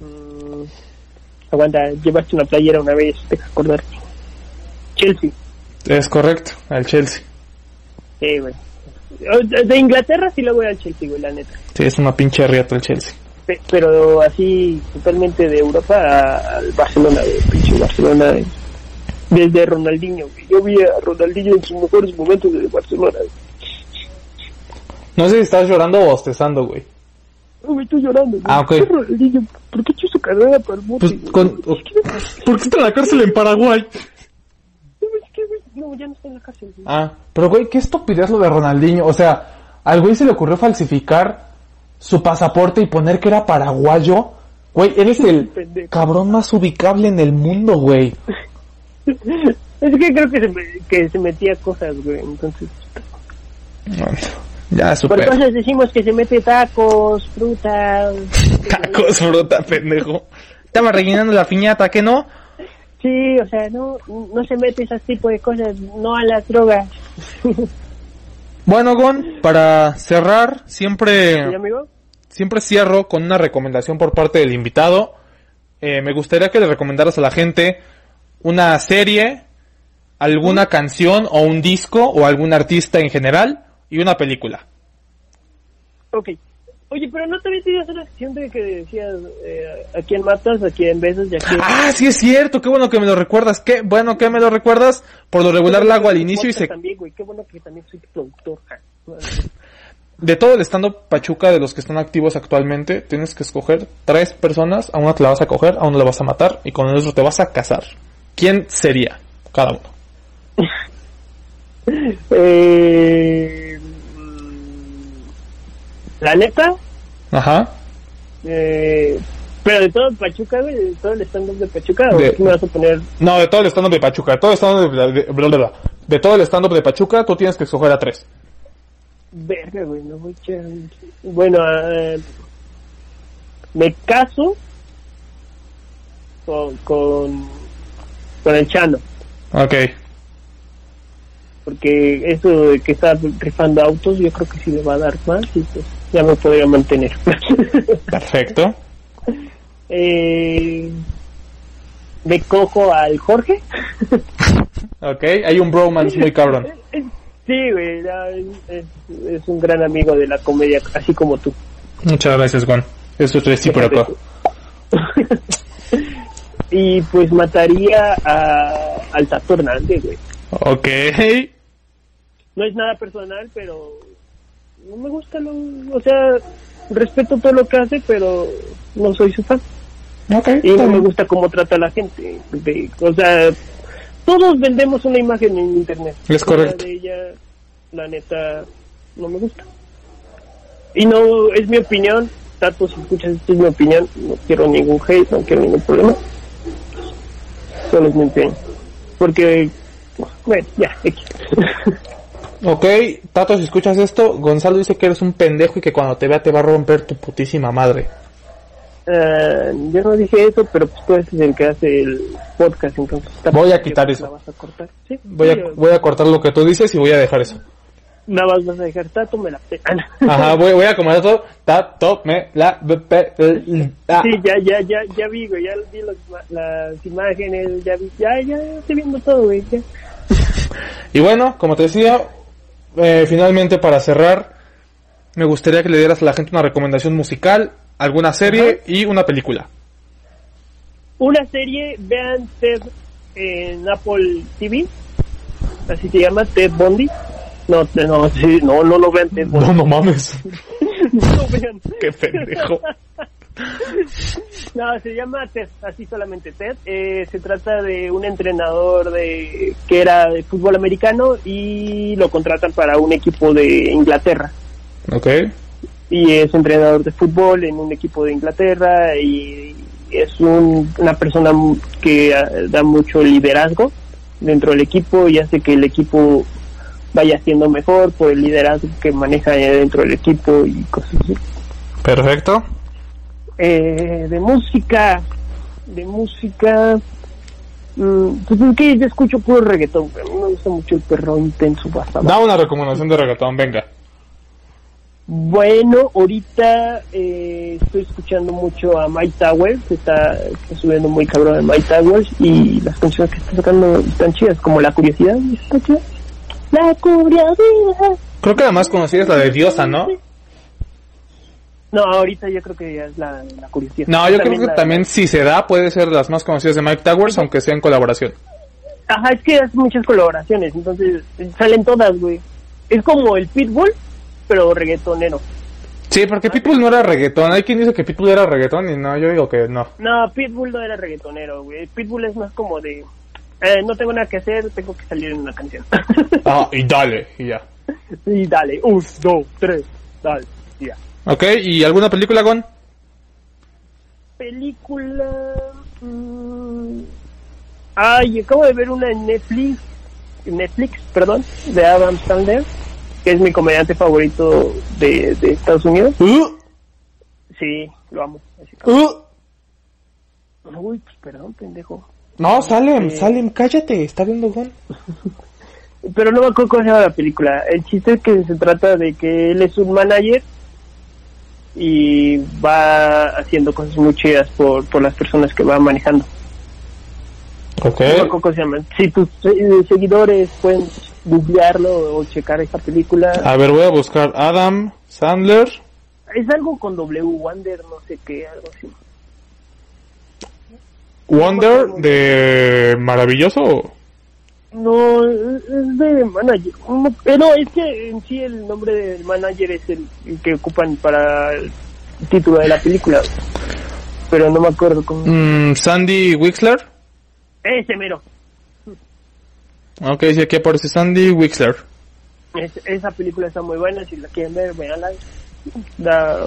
Mm, aguanta, llevaste una playera una vez, te acordar. Chelsea. Es correcto, al Chelsea. Sí, güey. De Inglaterra sí le voy al Chelsea, güey, la neta. Sí, es una pinche riata el Chelsea. Pe- Pero así, totalmente de Europa al Barcelona, güey. Pinche Barcelona. güey. Desde Ronaldinho, güey. Yo vi a Ronaldinho en sus mejores momentos de Barcelona. güey. No sé si estás llorando o bostezando, güey. No, me estoy llorando. Ah, ok. ¿Por qué echó su carrera para el bote? Pues, güey? con... ¿Por qué está en la cárcel en Paraguay? No, es que, güey, no, ya no está en la cárcel. güey. Ah, pero güey, qué estupidez lo de Ronaldinho. O sea, al güey se le ocurrió falsificar su pasaporte y poner que era paraguayo. Güey, eres el Pendejo. cabrón más ubicable en el mundo, güey. Es que creo que se, me- que se metía cosas, güey. Entonces, Bueno, ya, por super. cosas decimos que se mete tacos, frutas. Tacos, fruta, pendejo. Estaba rellenando la piñata, ¿qué no? Sí, o sea, no, no se mete ese tipo de cosas, no a las drogas. Bueno, Gon, para cerrar, ¿Sí, siempre, amigo? siempre cierro con una recomendación por parte del invitado. Eh, me gustaría que le recomendaras a la gente una serie, alguna canción o un disco o algún artista en general y una película. Ok. Oye, pero no te había tenido una sección de que decías eh, a quién matas, a quién besas y a quién... Ah, sí es cierto, qué bueno que me lo recuerdas. Qué bueno que me lo recuerdas. Por lo regular la hago al inicio y se... También, güey, qué bueno que también soy productor. De todo el stand Pachuca de los que están activos actualmente, tienes que escoger tres personas. A una te la vas a coger, a una la vas a matar y con el otro te vas a casar. ¿Quién sería cada uno? Eh, la neta, Ajá. eh, pero de todo Pachuca, güey, de todo el stand-up de Pachuca, ¿o De- qué me vas a poner? No, de todo el stand de Pachuca. De todo el stand de, de- bla, bla, bla. De todo el stand de Pachuca, tú tienes que escoger a tres. Verga, güey, no voy a. Bueno, eh, me caso con, con, con el Chano. Ok. porque eso de que está rifando autos yo creo que sí le va a dar más y pues ya me podría mantener Perfecto. eh, me cojo al Jorge Ok. Hay un bromance muy cabrón. sí güey es, es un gran amigo de la comedia así como tú Muchas gracias, Juan. Eso es recíproco. y pues mataría a, al Tato Hernández güey Ok. no es nada personal pero no me gusta lo o sea respeto todo lo que hace pero no soy su fan y no me gusta cómo trata a la gente. De- o sea, todos vendemos una imagen en internet. Es correcto. de ella, la neta, no me gusta. Y no, es mi opinión. Tato, si escuchas esto, es mi opinión. No quiero ningún hate, no quiero ningún problema. Solo es mi opinión. Porque, bueno, ya, X. Ok, Tato, si escuchas esto, Gonzalo dice que eres un pendejo y que cuando te vea te va a romper tu putísima madre. Ah, yo no dije eso, pero pues tú eres el que hace el podcast, entonces... Voy a quitar ¿La eso. vas a cortar? Sí. Voy a, voy a cortar lo que tú dices y voy a dejar eso. Nada más vas a dejar tato, me la pe... No. Ajá, voy, voy a comer todo. Tato, me, la, be, pe, el, ah. Sí, ya, ya, ya, ya vi, güey, ya vi los- las imágenes, ya vi, ya, ya estoy viendo todo, güey, ya. Y bueno, como te decía, eh, finalmente para cerrar, me gustaría que le dieras a la gente una recomendación musical, alguna serie y una película. Una serie, vean Ted en Apple TV, así se llama, Ted Bundy. No, no, sí, no, no lo vean Ted Bundy. No, no mames. No lo vean. Qué pendejo. No, se llama Ted, así solamente Ted. Eh, se trata de un entrenador de que era de fútbol americano y lo contratan para un equipo de Inglaterra. Ok. y es entrenador de fútbol en un equipo de Inglaterra y es un- una persona que da mucho liderazgo dentro del equipo y hace que el equipo vaya siendo mejor por el liderazgo que maneja dentro del equipo y cosas así. Perfecto. Eh, de música, de música, mm, pues es que yo escucho puro reggaetón, pero a mí me gusta mucho el perro intenso bastante. Da una recomendación de reggaetón, venga. Bueno, ahorita eh, estoy escuchando mucho a Mike Towers, está, está subiendo muy cabrón a Mike Towers y las canciones que está sacando están chidas, como La Curiosidad, está chida. La Curiosidad. Creo que la más conocida es la de Diosa, ¿no? No, ahorita yo creo que ya es la, la Curiosidad. No, yo creo que la- también si se da puede ser las más conocidas de Mike Towers, aunque sea en colaboración. Ajá, es que hace muchas colaboraciones, entonces eh, salen todas, güey. Es como el Pitbull, pero reggaetonero. Sí, porque Pitbull no era reggaetón. Hay quien dice que Pitbull era reggaetón y no, yo digo que no. No, Pitbull no era reggaetonero, güey. Pitbull es más como de... eh, no tengo nada que hacer, tengo que salir en una canción. Ah, y dale, y ya. y dale, un, dos, tres, dale, y ya. Ok, ¿y alguna película, Gon? Película... mm, Ay, acabo de ver una en Netflix, Netflix, perdón, de Adam Sandler, que es mi comediante favorito de, de Estados Unidos. Uh, Sí, lo amo. uh. Uy, pues perdón, pendejo. No, Salem, Eh. Salem, cállate, está viendo Gon. Pero no me acuerdo cómo se llama la película. El chiste es que se trata de que él es un manager y va haciendo cosas muy chidas por, por las personas que va manejando. Ok. No me acuerdo cómo se llama. Si tus eh, seguidores pueden googlearlo o checar esa película. A ver, voy a buscar Adam Sandler. Es algo con W, Wonder, no sé qué, algo así. Wonder de maravilloso. No, es de manager. Pero es que en sí el nombre del manager es el, el que ocupan para el título de la película. Pero no me acuerdo cómo. Mm, Sandy Wixler. Ese mero. Ok, sí, aquí aparece Sandy Wixler. Es- esa película está muy buena. Si la quieren ver, veanla. Da-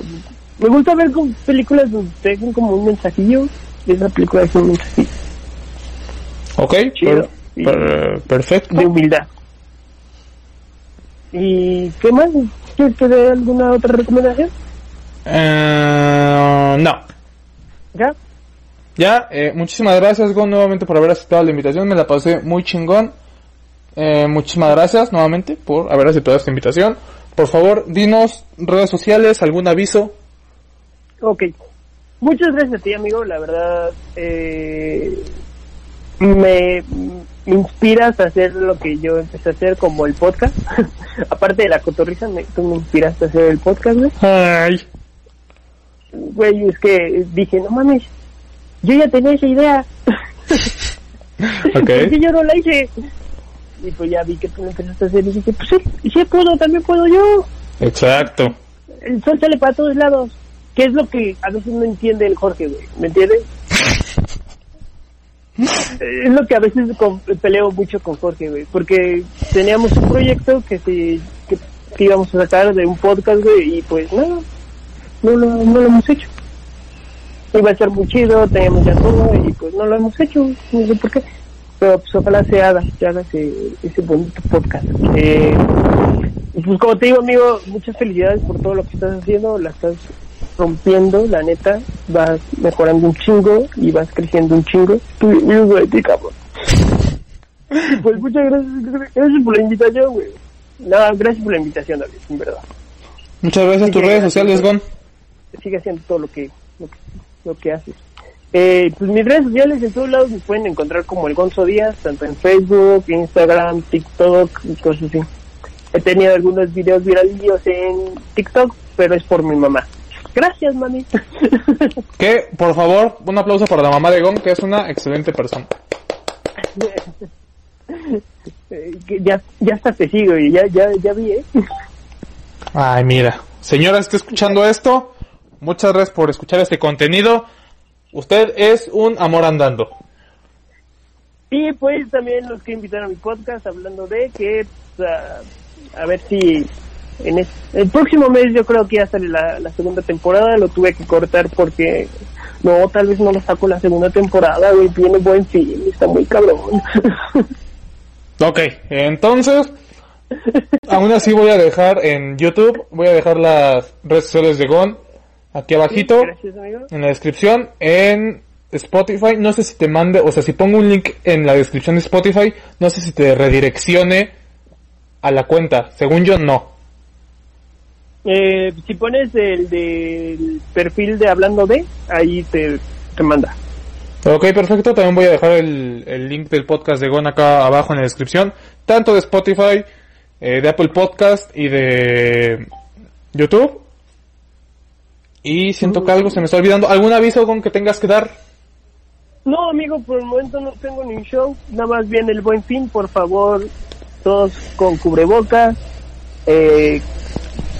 me gusta ver con películas donde tengan como un mensajillo. y Esa película es un mensajillo Ok, Chido. Per- perfecto. de humildad. ¿Y qué más? ¿Quieres que dé alguna otra recomendación? Eh, no. ¿Ya? Ya, eh, muchísimas gracias, Gon, nuevamente por haber aceptado la invitación. Me la pasé muy chingón. Eh, muchísimas gracias nuevamente por haber aceptado esta invitación. Por favor, dinos redes sociales, algún aviso. Ok. Muchas gracias a ti, amigo. La verdad, eh, me inspiras a hacer lo que yo empecé a hacer, como el podcast. Aparte de la cotorriza, me, tú me inspiraste a hacer el podcast, güey. Ay. Güey, es que dije, no mames, yo ya tenía esa idea. ¿Por qué Ok. yo no la hice? Y pues ya vi que tú lo empezaste a hacer y dije, pues sí, sí puedo, también puedo yo. Exacto. El sol sale para todos lados. ¿Qué es lo que a veces no entiende el Jorge, güey? ¿Me entiendes? es lo que a veces peleo mucho con Jorge, güey. Porque teníamos un proyecto que, se, que, íbamos a sacar de un podcast, güey, y pues nada, no, lo, no lo hemos hecho. Iba a ser muy chido, teníamos ya todo, y pues no lo hemos hecho, no sé por qué. Pero pues ojalá se haga, se haga ese, ese bonito podcast. Eh, pues como te digo, amigo, muchas felicidades por todo lo que estás haciendo, la estás rompiendo, la neta, vas mejorando un chingo y vas creciendo un chingo. Estoy orgulloso de ti, cabrón. Pues muchas gracias, gracias por la invitación, güey. No, gracias por la invitación, David, en verdad. Muchas gracias. Tus Sí, redes sociales, Gon. Sigue haciendo todo lo que, lo que, lo que haces. Eh, pues mis redes sociales en todos lados me pueden encontrar como el Gonzo Díaz, tanto en Facebook, Instagram, TikTok y cosas así. He tenido algunos videos viralillos en TikTok, pero es por mi mamá. Gracias, mami. Que, por favor, un aplauso para la mamá de Gon, que es una excelente persona. Ya, ya hasta te sigo y ya, ya, ya vi, ¿eh? Ay, mira. Señora, está escuchando esto. Muchas gracias por escuchar este contenido. Usted es un amor andando. Y pues también los que invitaron a mi podcast hablando de que a, a ver si en el próximo mes yo creo que ya sale la, la segunda temporada, lo tuve que cortar porque no, tal vez no lo saco la segunda temporada, güey, tiene buen fin, está muy cabrón. Ok, entonces, aún así voy a dejar en YouTube, voy a dejar las redes sociales de Gon aquí abajito, Gracias, en la descripción, en Spotify, no sé si te mande, o sea, si pongo un link en la descripción de Spotify, no sé si te redireccione a la cuenta, según yo no. Eh, si pones el del perfil de hablando de, ahí te, te manda. Ok, perfecto. También voy a dejar el, el link del podcast de Gon acá abajo en la descripción. Tanto de Spotify, eh, de Apple Podcast y de YouTube. Y siento que algo se me está olvidando. ¿Algún aviso Gon que tengas que dar? No, amigo, por el momento no tengo ni show. Nada más viene el buen fin, por favor. Todos con cubrebocas. Eh,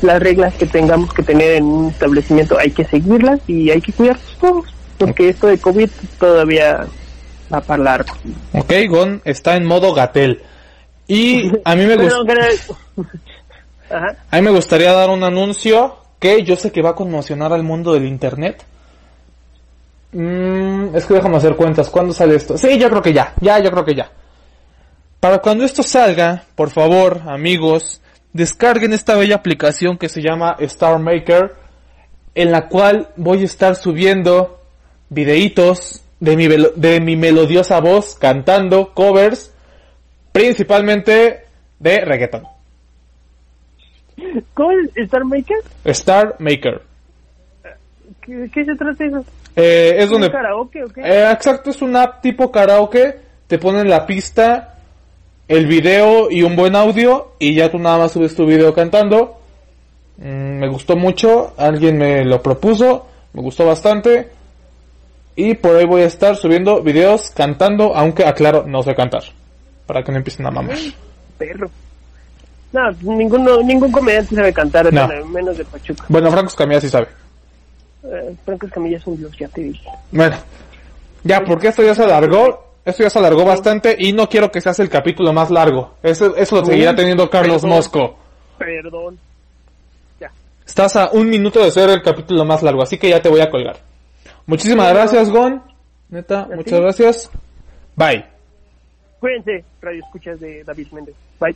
las reglas que tengamos que tener en un establecimiento hay que seguirlas y hay que cuidarnos todos, porque esto de COVID todavía va para largo. Ok, Gon está en modo gatel. Y a mí me gusta... A mí me gustaría dar un anuncio que yo sé que va a conmocionar al mundo del internet. Mm, es que déjame hacer cuentas. ¿Cuándo sale esto? Sí, yo creo que ya. Ya, yo creo que ya. Para cuando esto salga, por favor, amigos, descarguen esta bella aplicación que se llama Star Maker, en la cual voy a estar subiendo videitos de mi, de mi melodiosa voz cantando covers, principalmente de reggaeton. ¿Cómo es Star Maker? Star Maker. ¿Qué, qué se trata eso? Eh, es ¿Un donde... karaoke o qué? Eh, exacto, es una app tipo karaoke. Te ponen la pista, el video y un buen audio. Y ya tú nada más subes tu video cantando. Mm, me gustó mucho. Alguien me lo propuso. Me gustó bastante. Y por ahí voy a estar subiendo videos cantando. Aunque aclaro, no sé cantar. Para que no empiecen a mamar. Perro. No, ninguno, ningún comediante sabe cantar, No. menos de Pachuca. Bueno, Franco Escamilla sí sabe. Eh, Franco Escamilla es un dios, ya te dije. Bueno. Ya, porque esto ya se alargó. Esto ya se alargó bastante. Y no quiero que se hace el capítulo más largo. Eso, eso lo seguirá teniendo Carlos Perdón. Mosco. Perdón. Ya. Estás a un minuto de ser el capítulo más largo, así que ya te voy a colgar. Muchísimas gracias, Gon. Neta, muchas gracias. Bye. Cuídense, radio escuchas de David Méndez. Bye.